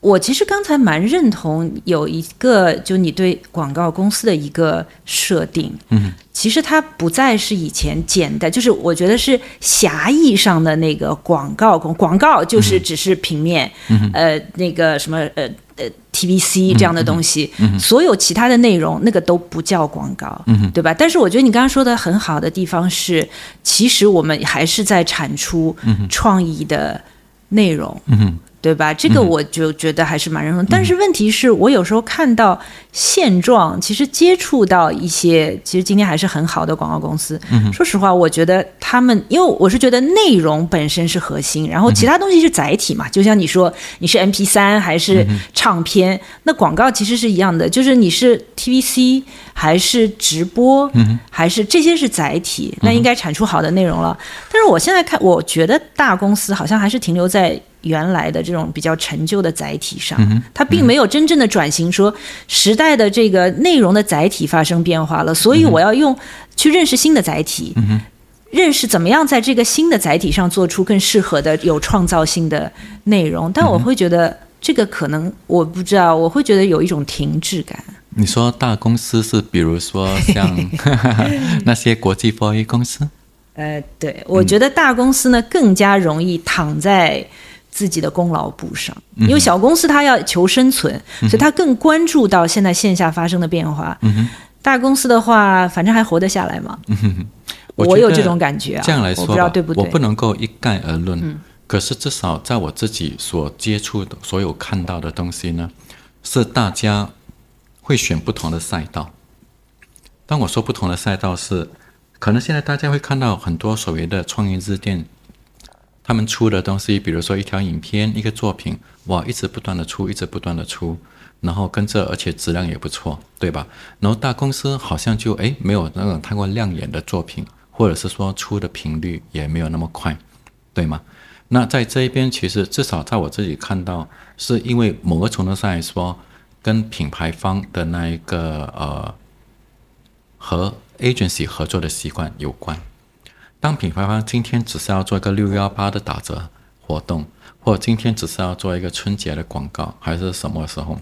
我其实刚才蛮认同有一个，就你对广告公司的一个设定，嗯，其实它不再是以前简单，就是我觉得是狭义上的那个广告公广告就是只是平面，呃，那个什么呃呃 TVC 这样的东西，嗯所有其他的内容那个都不叫广告，嗯。对吧？但是我觉得你刚刚说的很好的地方是，其实我们还是在产出创意的内容，嗯。对吧？这个我就觉得还是蛮认同。但是问题是我有时候看到现状，其实接触到一些，其实今天还是很好的广告公司。说实话，我觉得他们，因为我是觉得内容本身是核心，然后其他东西是载体嘛。就像你说，你是 M P 三还是唱片？那广告其实是一样的，就是你是 T V C 还是直播，还是这些是载体，那应该产出好的内容了。但是我现在看，我觉得大公司好像还是停留在。原来的这种比较陈旧的载体上，它并没有真正的转型。说时代的这个内容的载体发生变化了，所以我要用去认识新的载体，认识怎么样在这个新的载体上做出更适合的、有创造性的内容。但我会觉得这个可能我不知道，我会觉得有一种停滞感。你说大公司是比如说像 那些国际贸易公司？呃，对，我觉得大公司呢更加容易躺在自己的功劳补上，因为小公司它要求生存，所以它更关注到现在线下发生的变化。大公司的话，反正还活得下来嘛。我有这种感觉啊。这样来说，我不知道对不对？我不能够一概而论。可是至少在我自己所接触的所有看到的东西呢，是大家会选不同的赛道。当我说不同的赛道是。可能现在大家会看到很多所谓的创业日店，他们出的东西，比如说一条影片、一个作品，哇，一直不断的出，一直不断的出，然后跟着，而且质量也不错，对吧？然后大公司好像就哎没有那种太过亮眼的作品，或者是说出的频率也没有那么快，对吗？那在这一边，其实至少在我自己看到，是因为某个程度上来说，跟品牌方的那一个呃和。agency 合作的习惯有关。当品牌方今天只是要做一个六幺八的打折活动，或今天只是要做一个春节的广告，还是什么时候，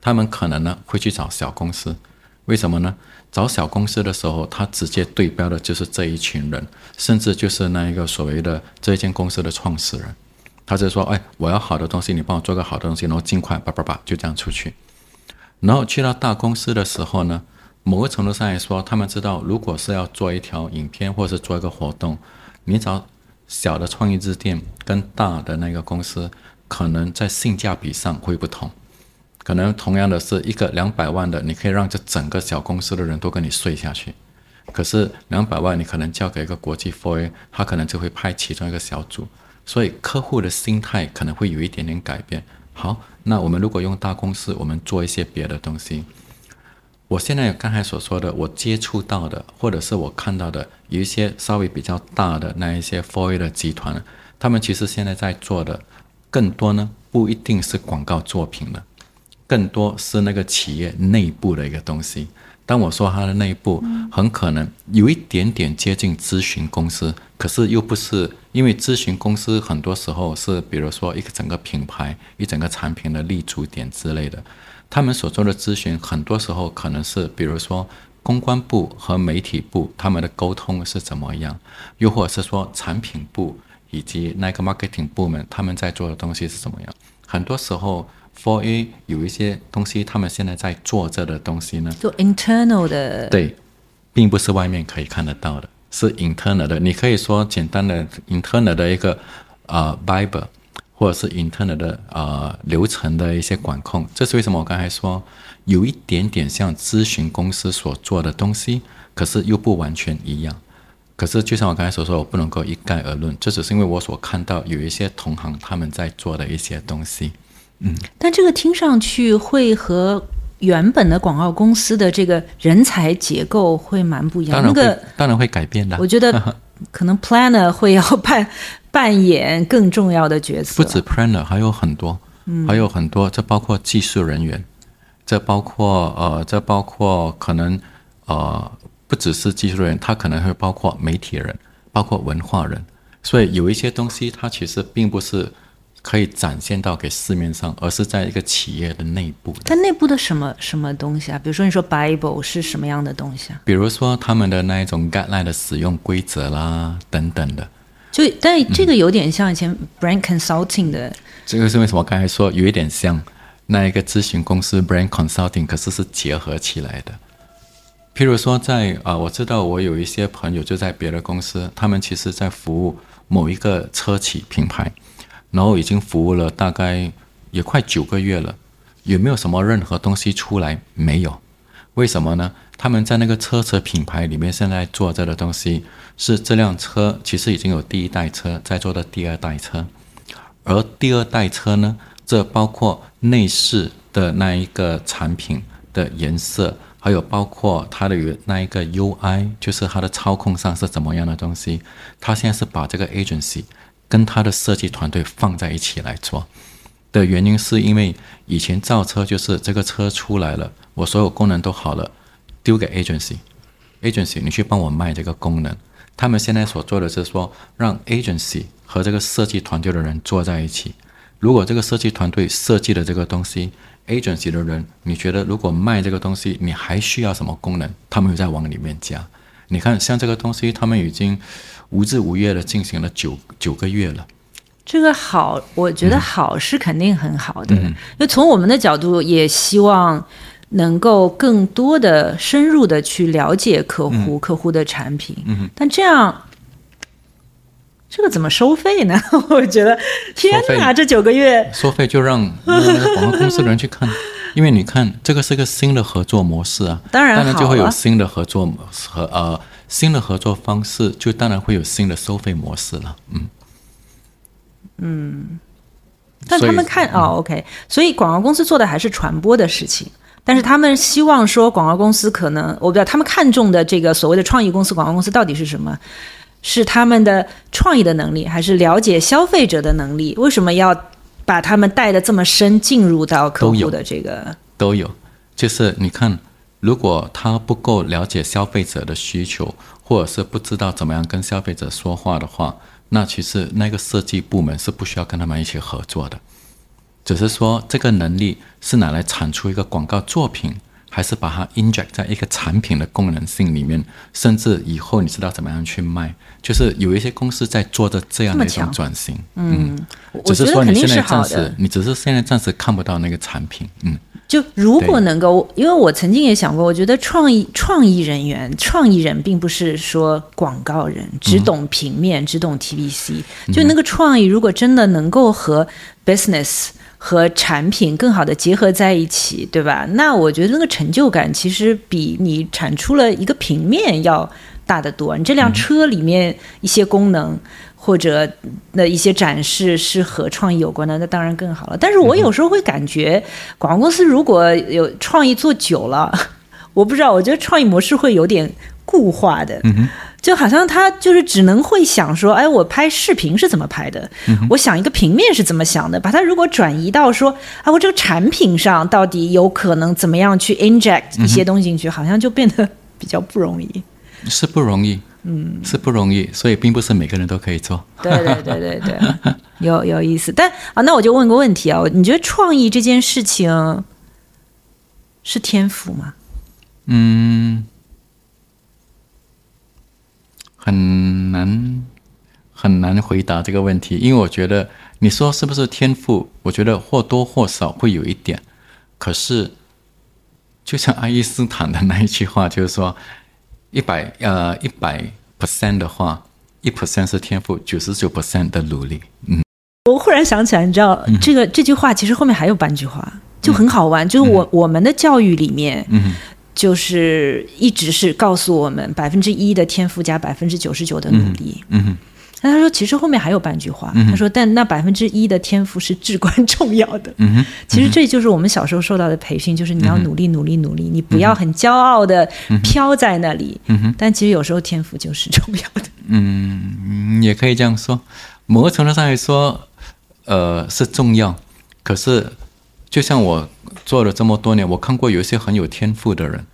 他们可能呢会去找小公司。为什么呢？找小公司的时候，他直接对标的就是这一群人，甚至就是那一个所谓的这一间公司的创始人。他就说：“哎，我要好的东西，你帮我做个好的东西，然后尽快叭叭叭就这样出去。”然后去到大公司的时候呢？某个程度上来说，他们知道，如果是要做一条影片或者是做一个活动，你找小的创意之店跟大的那个公司，可能在性价比上会不同。可能同样的是一个两百万的，你可以让这整个小公司的人都跟你睡下去。可是两百万，你可能交给一个国际 f o A，他可能就会派其中一个小组，所以客户的心态可能会有一点点改变。好，那我们如果用大公司，我们做一些别的东西。我现在刚才所说的，我接触到的，或者是我看到的，有一些稍微比较大的那一些 Four A 的集团，他们其实现在在做的更多呢，不一定是广告作品了，更多是那个企业内部的一个东西。当我说它的内部，很可能有一点点接近咨询公司，可是又不是，因为咨询公司很多时候是，比如说一个整个品牌、一整个产品的立足点之类的。他们所做的咨询，很多时候可能是，比如说公关部和媒体部他们的沟通是怎么样，又或者是说产品部以及那个 marketing 部门他们在做的东西是怎么样。很多时候，For A 有一些东西，他们现在在做着的东西呢，做 internal 的，对，并不是外面可以看得到的，是 internal 的。你可以说简单的 internal 的一个呃 Bible。或者是 internal 的呃流程的一些管控，这是为什么？我刚才说有一点点像咨询公司所做的东西，可是又不完全一样。可是就像我刚才所说，我不能够一概而论，这只是因为我所看到有一些同行他们在做的一些东西。嗯，但这个听上去会和原本的广告公司的这个人才结构会蛮不一样。当然会，当然会改变的。我觉得可能 planner 会要办。扮演更重要的角色，不止 planner，还有很多，还有很多，这包括技术人员，这包括呃，这包括可能呃，不只是技术人员，他可能会包括媒体人，包括文化人，所以有一些东西，它其实并不是可以展现到给市面上，而是在一个企业的内部。它内部的什么什么东西啊？比如说你说 Bible 是什么样的东西啊？比如说他们的那一种 guideline 的使用规则啦，等等的。就，但这个有点像以前 brand consulting 的。这个是为什么刚才说有一点像那一个咨询公司 brand consulting，可是是结合起来的。譬如说，在啊，我知道我有一些朋友就在别的公司，他们其实在服务某一个车企品牌，然后已经服务了大概也快九个月了，有没有什么任何东西出来？没有。为什么呢？他们在那个车车品牌里面现在做这个东西。是这辆车其实已经有第一代车在做的第二代车，而第二代车呢，这包括内饰的那一个产品的颜色，还有包括它的那一个 UI，就是它的操控上是怎么样的东西。它现在是把这个 agency 跟他的设计团队放在一起来做。的原因是因为以前造车就是这个车出来了，我所有功能都好了，丢给 agency，agency 你去帮我卖这个功能。他们现在所做的是说，让 agency 和这个设计团队的人坐在一起。如果这个设计团队设计的这个东西，agency 的人，你觉得如果卖这个东西，你还需要什么功能？他们又在往里面加。你看，像这个东西，他们已经无日无夜的进行了九九个月了。这个好，我觉得好是肯定很好的。因为从我们的角度，也希望能够更多的深入的去了解客户、客户的产品。嗯，但这样。这个怎么收费呢？我觉得天哪，这九个月。收费就让 广告公司的人去看，因为你看这个是个新的合作模式啊，当然当然就会有新的合作和呃新的合作方式，就当然会有新的收费模式了。嗯。嗯，但他们看哦，OK，所以广告公司做的还是传播的事情，但是他们希望说广告公司可能我不知道他们看中的这个所谓的创意公司、广告公司到底是什么。是他们的创意的能力，还是了解消费者的能力？为什么要把他们带的这么深，进入到客户的这个都有？就是你看，如果他不够了解消费者的需求，或者是不知道怎么样跟消费者说话的话，那其实那个设计部门是不需要跟他们一起合作的。只是说这个能力是拿来产出一个广告作品。还是把它 inject 在一个产品的功能性里面，甚至以后你知道怎么样去卖，就是有一些公司在做的这样的一种转型。嗯，只是说你现在暂时，你只是现在暂时看不到那个产品。嗯，就如果能够，因为我曾经也想过，我觉得创意创意人员、创意人并不是说广告人只懂平面、只懂 TVC，就那个创意如果真的能够和 business。和产品更好的结合在一起，对吧？那我觉得那个成就感其实比你产出了一个平面要大得多。你这辆车里面一些功能或者那一些展示是和创意有关的，那当然更好了。但是我有时候会感觉，广告公司如果有创意做久了，我不知道，我觉得创意模式会有点固化的。嗯哼就好像他就是只能会想说，哎，我拍视频是怎么拍的？我想一个平面是怎么想的？把它如果转移到说，啊，我这个产品上到底有可能怎么样去 inject 一些东西进去？好像就变得比较不容易。是不容易，嗯，是不容易，所以并不是每个人都可以做。对对对对对，有有意思。但啊，那我就问个问题啊，你觉得创意这件事情是天赋吗？嗯。很难很难回答这个问题，因为我觉得你说是不是天赋？我觉得或多或少会有一点。可是，就像爱因斯坦的那一句话，就是说，一百呃一百 percent 的话，一 percent 是天赋，九十九 percent 的努力。嗯，我忽然想起来，你知道这个这句话其实后面还有半句话，就很好玩，就是我我们的教育里面。嗯。就是一直是告诉我们百分之一的天赋加百分之九十九的努力。嗯，那他说其实后面还有半句话，他说但那百分之一的天赋是至关重要的。嗯其实这就是我们小时候受到的培训，就是你要努力努力努力，你不要很骄傲的飘在那里。嗯但其实有时候天赋就是重要的。嗯，也可以这样说，某个程度上来说，呃，是重要。可是就像我。做了这么多年，我看过有一些很有天赋的人，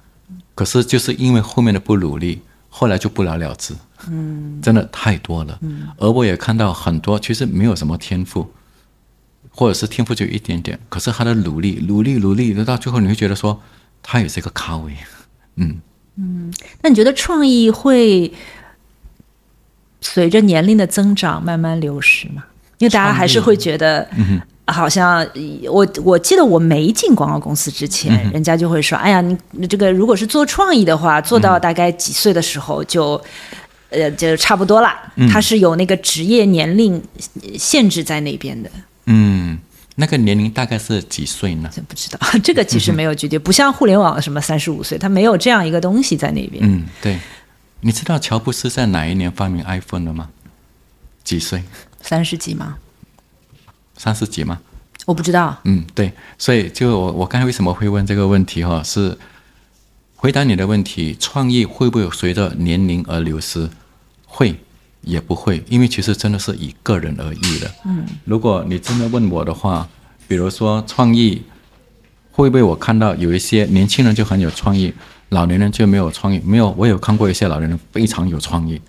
可是就是因为后面的不努力，后来就不了了之。嗯，真的太多了。嗯，而我也看到很多其实没有什么天赋，或者是天赋就一点点，可是他的努力、努力、努力，到最后你会觉得说他也是一个咖位。嗯嗯，那你觉得创意会随着年龄的增长慢慢流失吗？因为大家还是会觉得。好像我我记得我没进广告公司之前，人家就会说：“哎呀，你这个如果是做创意的话，做到大概几岁的时候就，呃，就差不多了。他是有那个职业年龄限制在那边的。”嗯，那个年龄大概是几岁呢？不知道，这个其实没有具体，不像互联网什么三十五岁，他没有这样一个东西在那边。嗯，对。你知道乔布斯在哪一年发明 iPhone 的吗？几岁？三十几吗？三十几吗？我不知道。嗯，对，所以就我我刚才为什么会问这个问题哈？是回答你的问题，创意会不会随着年龄而流失？会，也不会，因为其实真的是以个人而异的。嗯，如果你真的问我的话，比如说创意，会不会我看到有一些年轻人就很有创意，老年人就没有创意？没有，我有看过一些老年人非常有创意。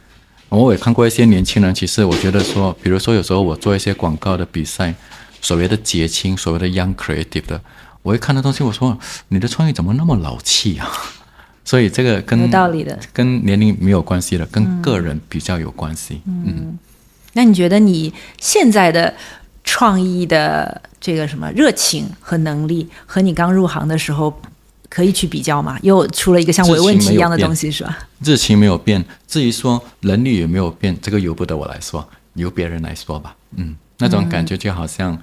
我也看过一些年轻人，其实我觉得说，比如说有时候我做一些广告的比赛，所谓的节庆，所谓的 young creative 的，我一看那东西，我说你的创意怎么那么老气啊？所以这个跟有道理的，跟年龄没有关系的，跟个人比较有关系。嗯，那你觉得你现在的创意的这个什么热情和能力，和你刚入行的时候？可以去比较吗？又出了一个像伪问题一样的东西，是吧？日期没有变，至于说能力有没有变，这个由不得我来说，由别人来说吧。嗯，那种感觉就好像，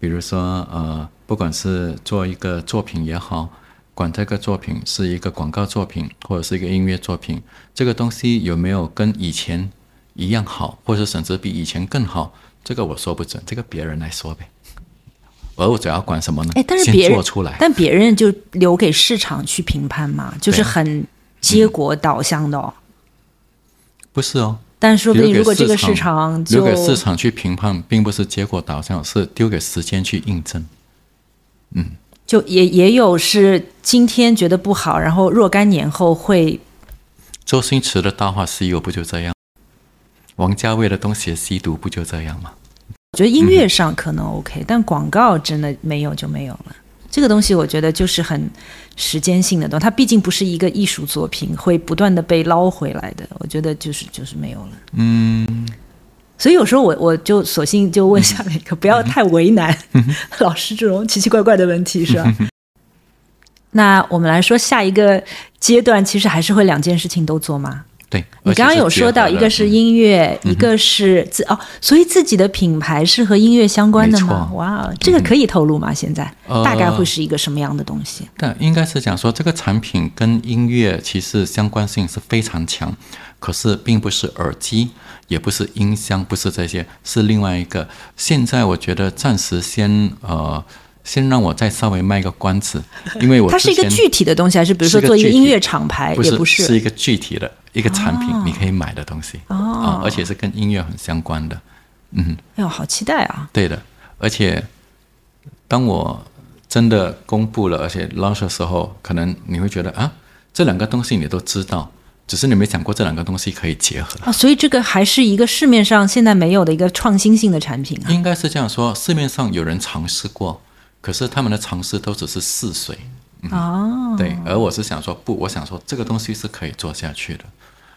比如说，呃，不管是做一个作品也好，管这个作品是一个广告作品或者是一个音乐作品，这个东西有没有跟以前一样好，或者甚至比以前更好，这个我说不准，这个别人来说呗。而我主要管什么呢？哎，但是别人，但别人就留给市场去评判嘛，就是很结果导向的。哦。不是哦，但说不定如果这个市场留给市场去评判，并不是结果导向，是丢给时间去印证。嗯，就也也有是今天觉得不好，然后若干年后会。周星驰的大话西游不就这样？王家卫的东邪西吸毒不就这样吗？我觉得音乐上可能 OK，但广告真的没有就没有了。这个东西我觉得就是很时间性的东西，它毕竟不是一个艺术作品，会不断的被捞回来的。我觉得就是就是没有了。嗯，所以有时候我我就索性就问下面一个，不要太为难 老师这种奇奇怪怪的问题，是吧？那我们来说下一个阶段，其实还是会两件事情都做吗？对你刚刚有说到，一个是音乐，一个是自哦，所以自己的品牌是和音乐相关的吗？哇，这个可以透露吗？现在大概会是一个什么样的东西？但应该是讲说，这个产品跟音乐其实相关性是非常强，可是并不是耳机，也不是音箱，不是这些，是另外一个。现在我觉得暂时先呃。先让我再稍微卖个关子，因为我它是一个具体的东西，还是比如说做一个音乐厂牌，也不是，是一个具体的一个产品，你可以买的东西。哦，而且是跟音乐很相关的，嗯，哎呦，好期待啊！对的，而且当我真的公布了，而且 launch 的时候，可能你会觉得啊，这两个东西你都知道，只是你没想过这两个东西可以结合。啊，所以这个还是一个市面上现在没有的一个创新性的产品啊，应该是这样说，市面上有人尝试过。可是他们的尝试都只是试水，哦，对，而我是想说不，我想说这个东西是可以做下去的，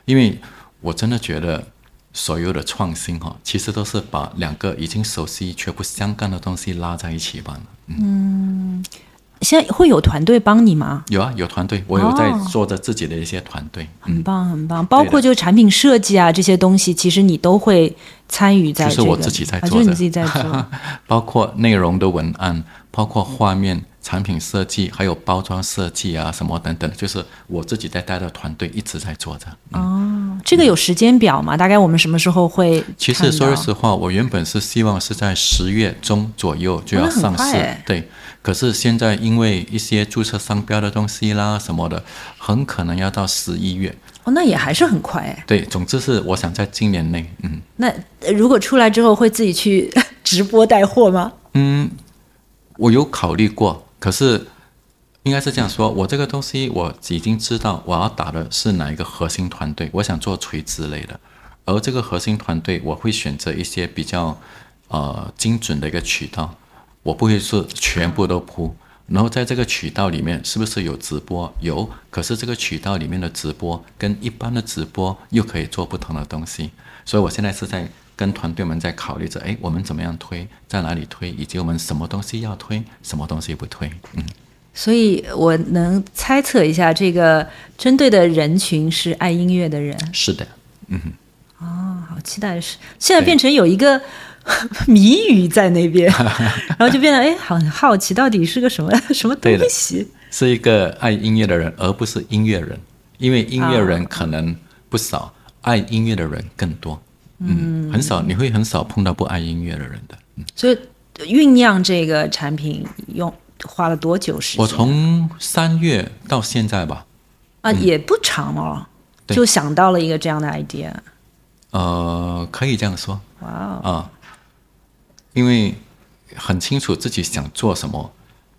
因为我真的觉得所有的创新哈，其实都是把两个已经熟悉却不相干的东西拉在一起罢了。嗯。现在会有团队帮你吗？有啊，有团队，我有在做着自己的一些团队，很棒很棒。包括就产品设计啊这些东西，其实你都会参与在。就是我自己在做，就是你自己在做。包括内容的文案，包括画面、产品设计，还有包装设计啊什么等等，就是我自己在带的团队一直在做着。哦，这个有时间表吗？大概我们什么时候会？其实说句实话，我原本是希望是在十月中左右就要上市，对。可是现在因为一些注册商标的东西啦什么的，很可能要到十一月。哦，那也还是很快哎。对，总之是我想在今年内，嗯。那如果出来之后会自己去 直播带货吗？嗯，我有考虑过，可是应该是这样说，我这个东西我已经知道我要打的是哪一个核心团队，我想做垂直类的，而这个核心团队我会选择一些比较呃精准的一个渠道。我不会是全部都铺，然后在这个渠道里面是不是有直播？有，可是这个渠道里面的直播跟一般的直播又可以做不同的东西，所以我现在是在跟团队们在考虑着，哎，我们怎么样推，在哪里推，以及我们什么东西要推，什么东西不推，嗯。所以我能猜测一下，这个针对的人群是爱音乐的人。是的，嗯。哦，好期待是现在变成有一个。谜语在那边，然后就变得哎，很好奇，到底是个什么 什么东西？是一个爱音乐的人，而不是音乐人，因为音乐人可能不少，爱音乐的人更多。嗯，很少，你会很少碰到不爱音乐的人的。所以酝酿这个产品用花了多久时间？我从三月到现在吧。啊，也不长哦，就想到了一个这样的 idea。呃，可以这样说。哇啊，因为很清楚自己想做什么，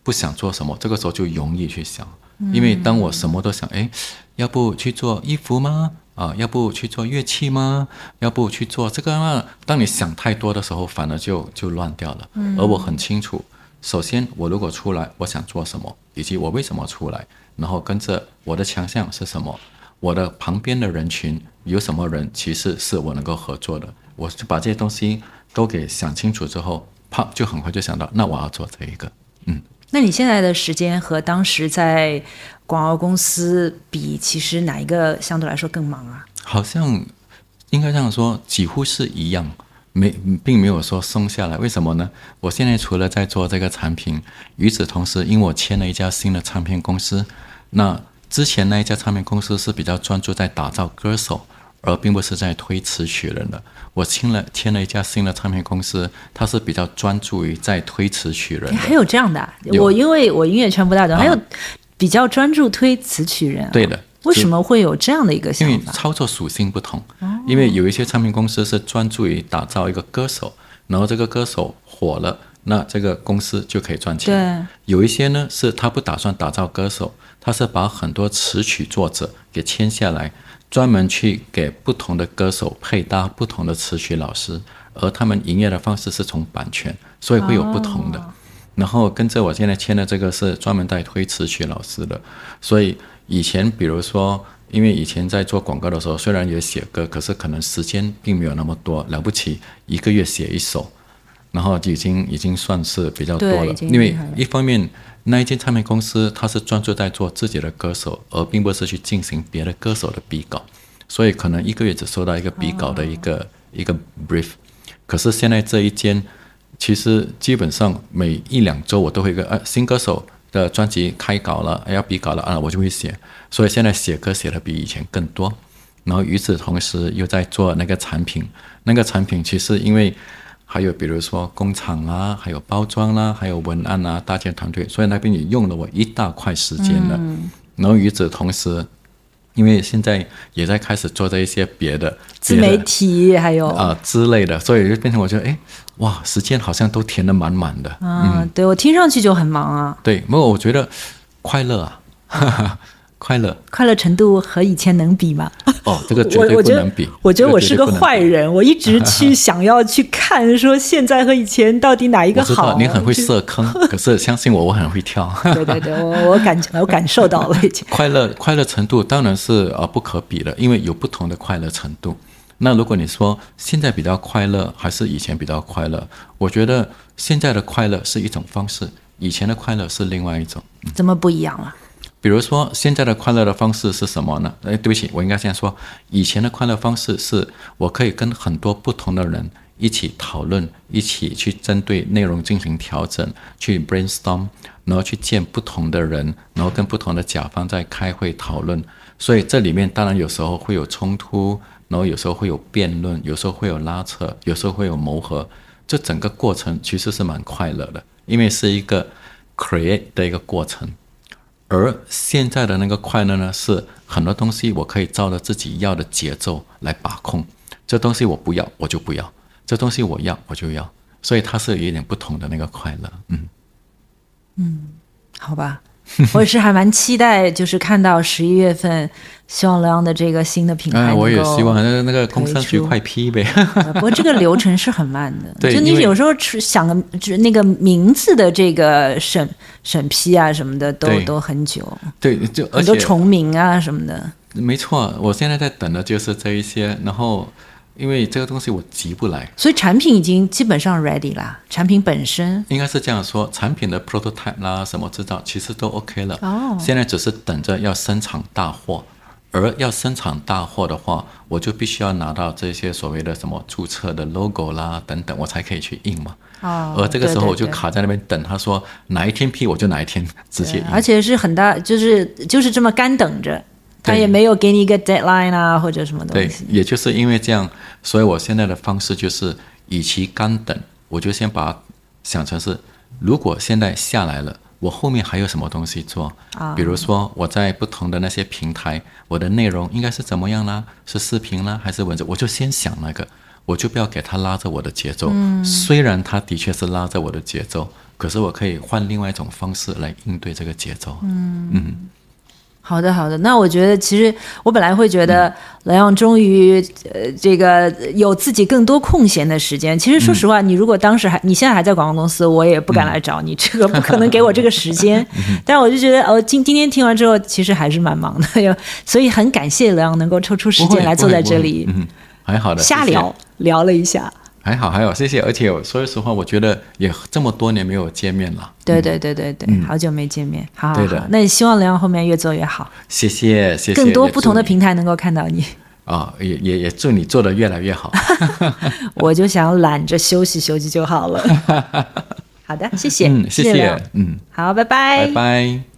不想做什么，这个时候就容易去想。因为当我什么都想，哎，要不去做衣服吗？啊，要不去做乐器吗？要不去做这个吗？当你想太多的时候，反而就就乱掉了。而我很清楚，首先我如果出来，我想做什么，以及我为什么出来，然后跟着我的强项是什么。我的旁边的人群有什么人，其实是我能够合作的。我就把这些东西都给想清楚之后，啪，就很快就想到，那我要做这一个。嗯，那你现在的时间和当时在广告公司比，其实哪一个相对来说更忙啊？好像应该这样说，几乎是一样，没并没有说松下来。为什么呢？我现在除了在做这个产品，与此同时，因为我签了一家新的唱片公司，那。之前那一家唱片公司是比较专注在打造歌手，而并不是在推词曲人的。我签了签了一家新的唱片公司，它是比较专注于在推词曲人。还有这样的？我因为我音乐圈不大懂，还有比较专注推词曲人。对的。为什么会有这样的一个想法？因为操作属性不同。因为有一些唱片公司是专注于打造一个歌手，然后这个歌手火了，那这个公司就可以赚钱。对。有一些呢，是他不打算打造歌手。他是把很多词曲作者给签下来，专门去给不同的歌手配搭不同的词曲老师，而他们营业的方式是从版权，所以会有不同的。然后跟着我现在签的这个是专门带推词曲老师的，所以以前比如说，因为以前在做广告的时候，虽然也写歌，可是可能时间并没有那么多，了不起一个月写一首，然后已经已经算是比较多了，因为一方面。那一间唱片公司，它是专注在做自己的歌手，而并不是去进行别的歌手的比稿，所以可能一个月只收到一个比稿的一个一个 brief。可是现在这一间，其实基本上每一两周我都会跟呃新歌手的专辑开稿了，要笔稿了啊，我就会写。所以现在写歌写的比以前更多，然后与此同时又在做那个产品，那个产品其实因为。还有比如说工厂啊，还有包装啦，还有文案啊，搭建团队，所以那边也用了我一大块时间了。然后与此同时，因为现在也在开始做这一些别的自媒体，还有啊之类的，所以就变成我觉得，哎，哇，时间好像都填得满满的。嗯，对我听上去就很忙啊。对，没有，我觉得快乐啊。快乐，快乐程度和以前能比吗？哦，这个绝对不能比。我觉得我是个坏人，我一直去想要去看，说现在和以前到底哪一个好。你很会设坑，可是相信我，我很会跳。对对对，我我感我感受到了已经。快乐快乐程度当然是呃不可比的，因为有不同的快乐程度。那如果你说现在比较快乐，还是以前比较快乐？我觉得现在的快乐是一种方式，以前的快乐是另外一种。怎么不一样了？比如说，现在的快乐的方式是什么呢？哎，对不起，我应该这样说：以前的快乐方式是我可以跟很多不同的人一起讨论，一起去针对内容进行调整，去 brainstorm，然后去见不同的人，然后跟不同的甲方在开会讨论。所以这里面当然有时候会有冲突，然后有时候会有辩论，有时候会有拉扯，有时候会有磨合。这整个过程其实是蛮快乐的，因为是一个 create 的一个过程。而现在的那个快乐呢，是很多东西我可以照着自己要的节奏来把控。这东西我不要，我就不要；这东西我要，我就要。所以它是有一点不同的那个快乐。嗯嗯，好吧。我也是还蛮期待，就是看到十一月份，希望梁的这个新的品牌我也希望那个那个工商局快批呗。不过这个流程是很慢的，就你有时候想个就那个名字的这个审审批啊什么的，都都很久。对，就很多重名啊什么的。没错，我现在在等的就是这一些，然后。因为这个东西我急不来，所以产品已经基本上 ready 啦。产品本身应该是这样说，产品的 prototype 啦，什么制造其实都 OK 了。哦，现在只是等着要生产大货，而要生产大货的话，我就必须要拿到这些所谓的什么注册的 logo 啦等等，我才可以去印嘛。哦，而这个时候我就卡在那边等，他说哪一天批我就哪一天直接印，而且是很大，就是就是这么干等着。他也没有给你一个 deadline 啊，或者什么东西。对，也就是因为这样，所以我现在的方式就是，与其干等，我就先把想成是，如果现在下来了，我后面还有什么东西做啊？比如说我在不同的那些平台，我的内容应该是怎么样啦？是视频啦，还是文字？我就先想那个，我就不要给他拉着我的节奏。虽然他的确是拉着我的节奏，可是我可以换另外一种方式来应对这个节奏。嗯嗯。好的，好的。那我觉得，其实我本来会觉得，莱昂终于呃，这个有自己更多空闲的时间。其实说实话，你如果当时还，你现在还在广告公司，我也不敢来找你，这个不可能给我这个时间。但我就觉得，哦，今今天听完之后，其实还是蛮忙的，所以很感谢莱昂能够抽出时间来坐在这里，嗯，还好的，瞎聊聊了一下。还好，还好，谢谢。而且说实话，我觉得也这么多年没有见面了。对对对对对，好久没见面。好，好好，那希望梁后面越做越好。谢谢，谢谢。更多不同的平台能够看到你。啊，也也也祝你做的越来越好。我就想懒着休息休息就好了。好的，谢谢，谢谢。嗯，好，拜拜，拜拜。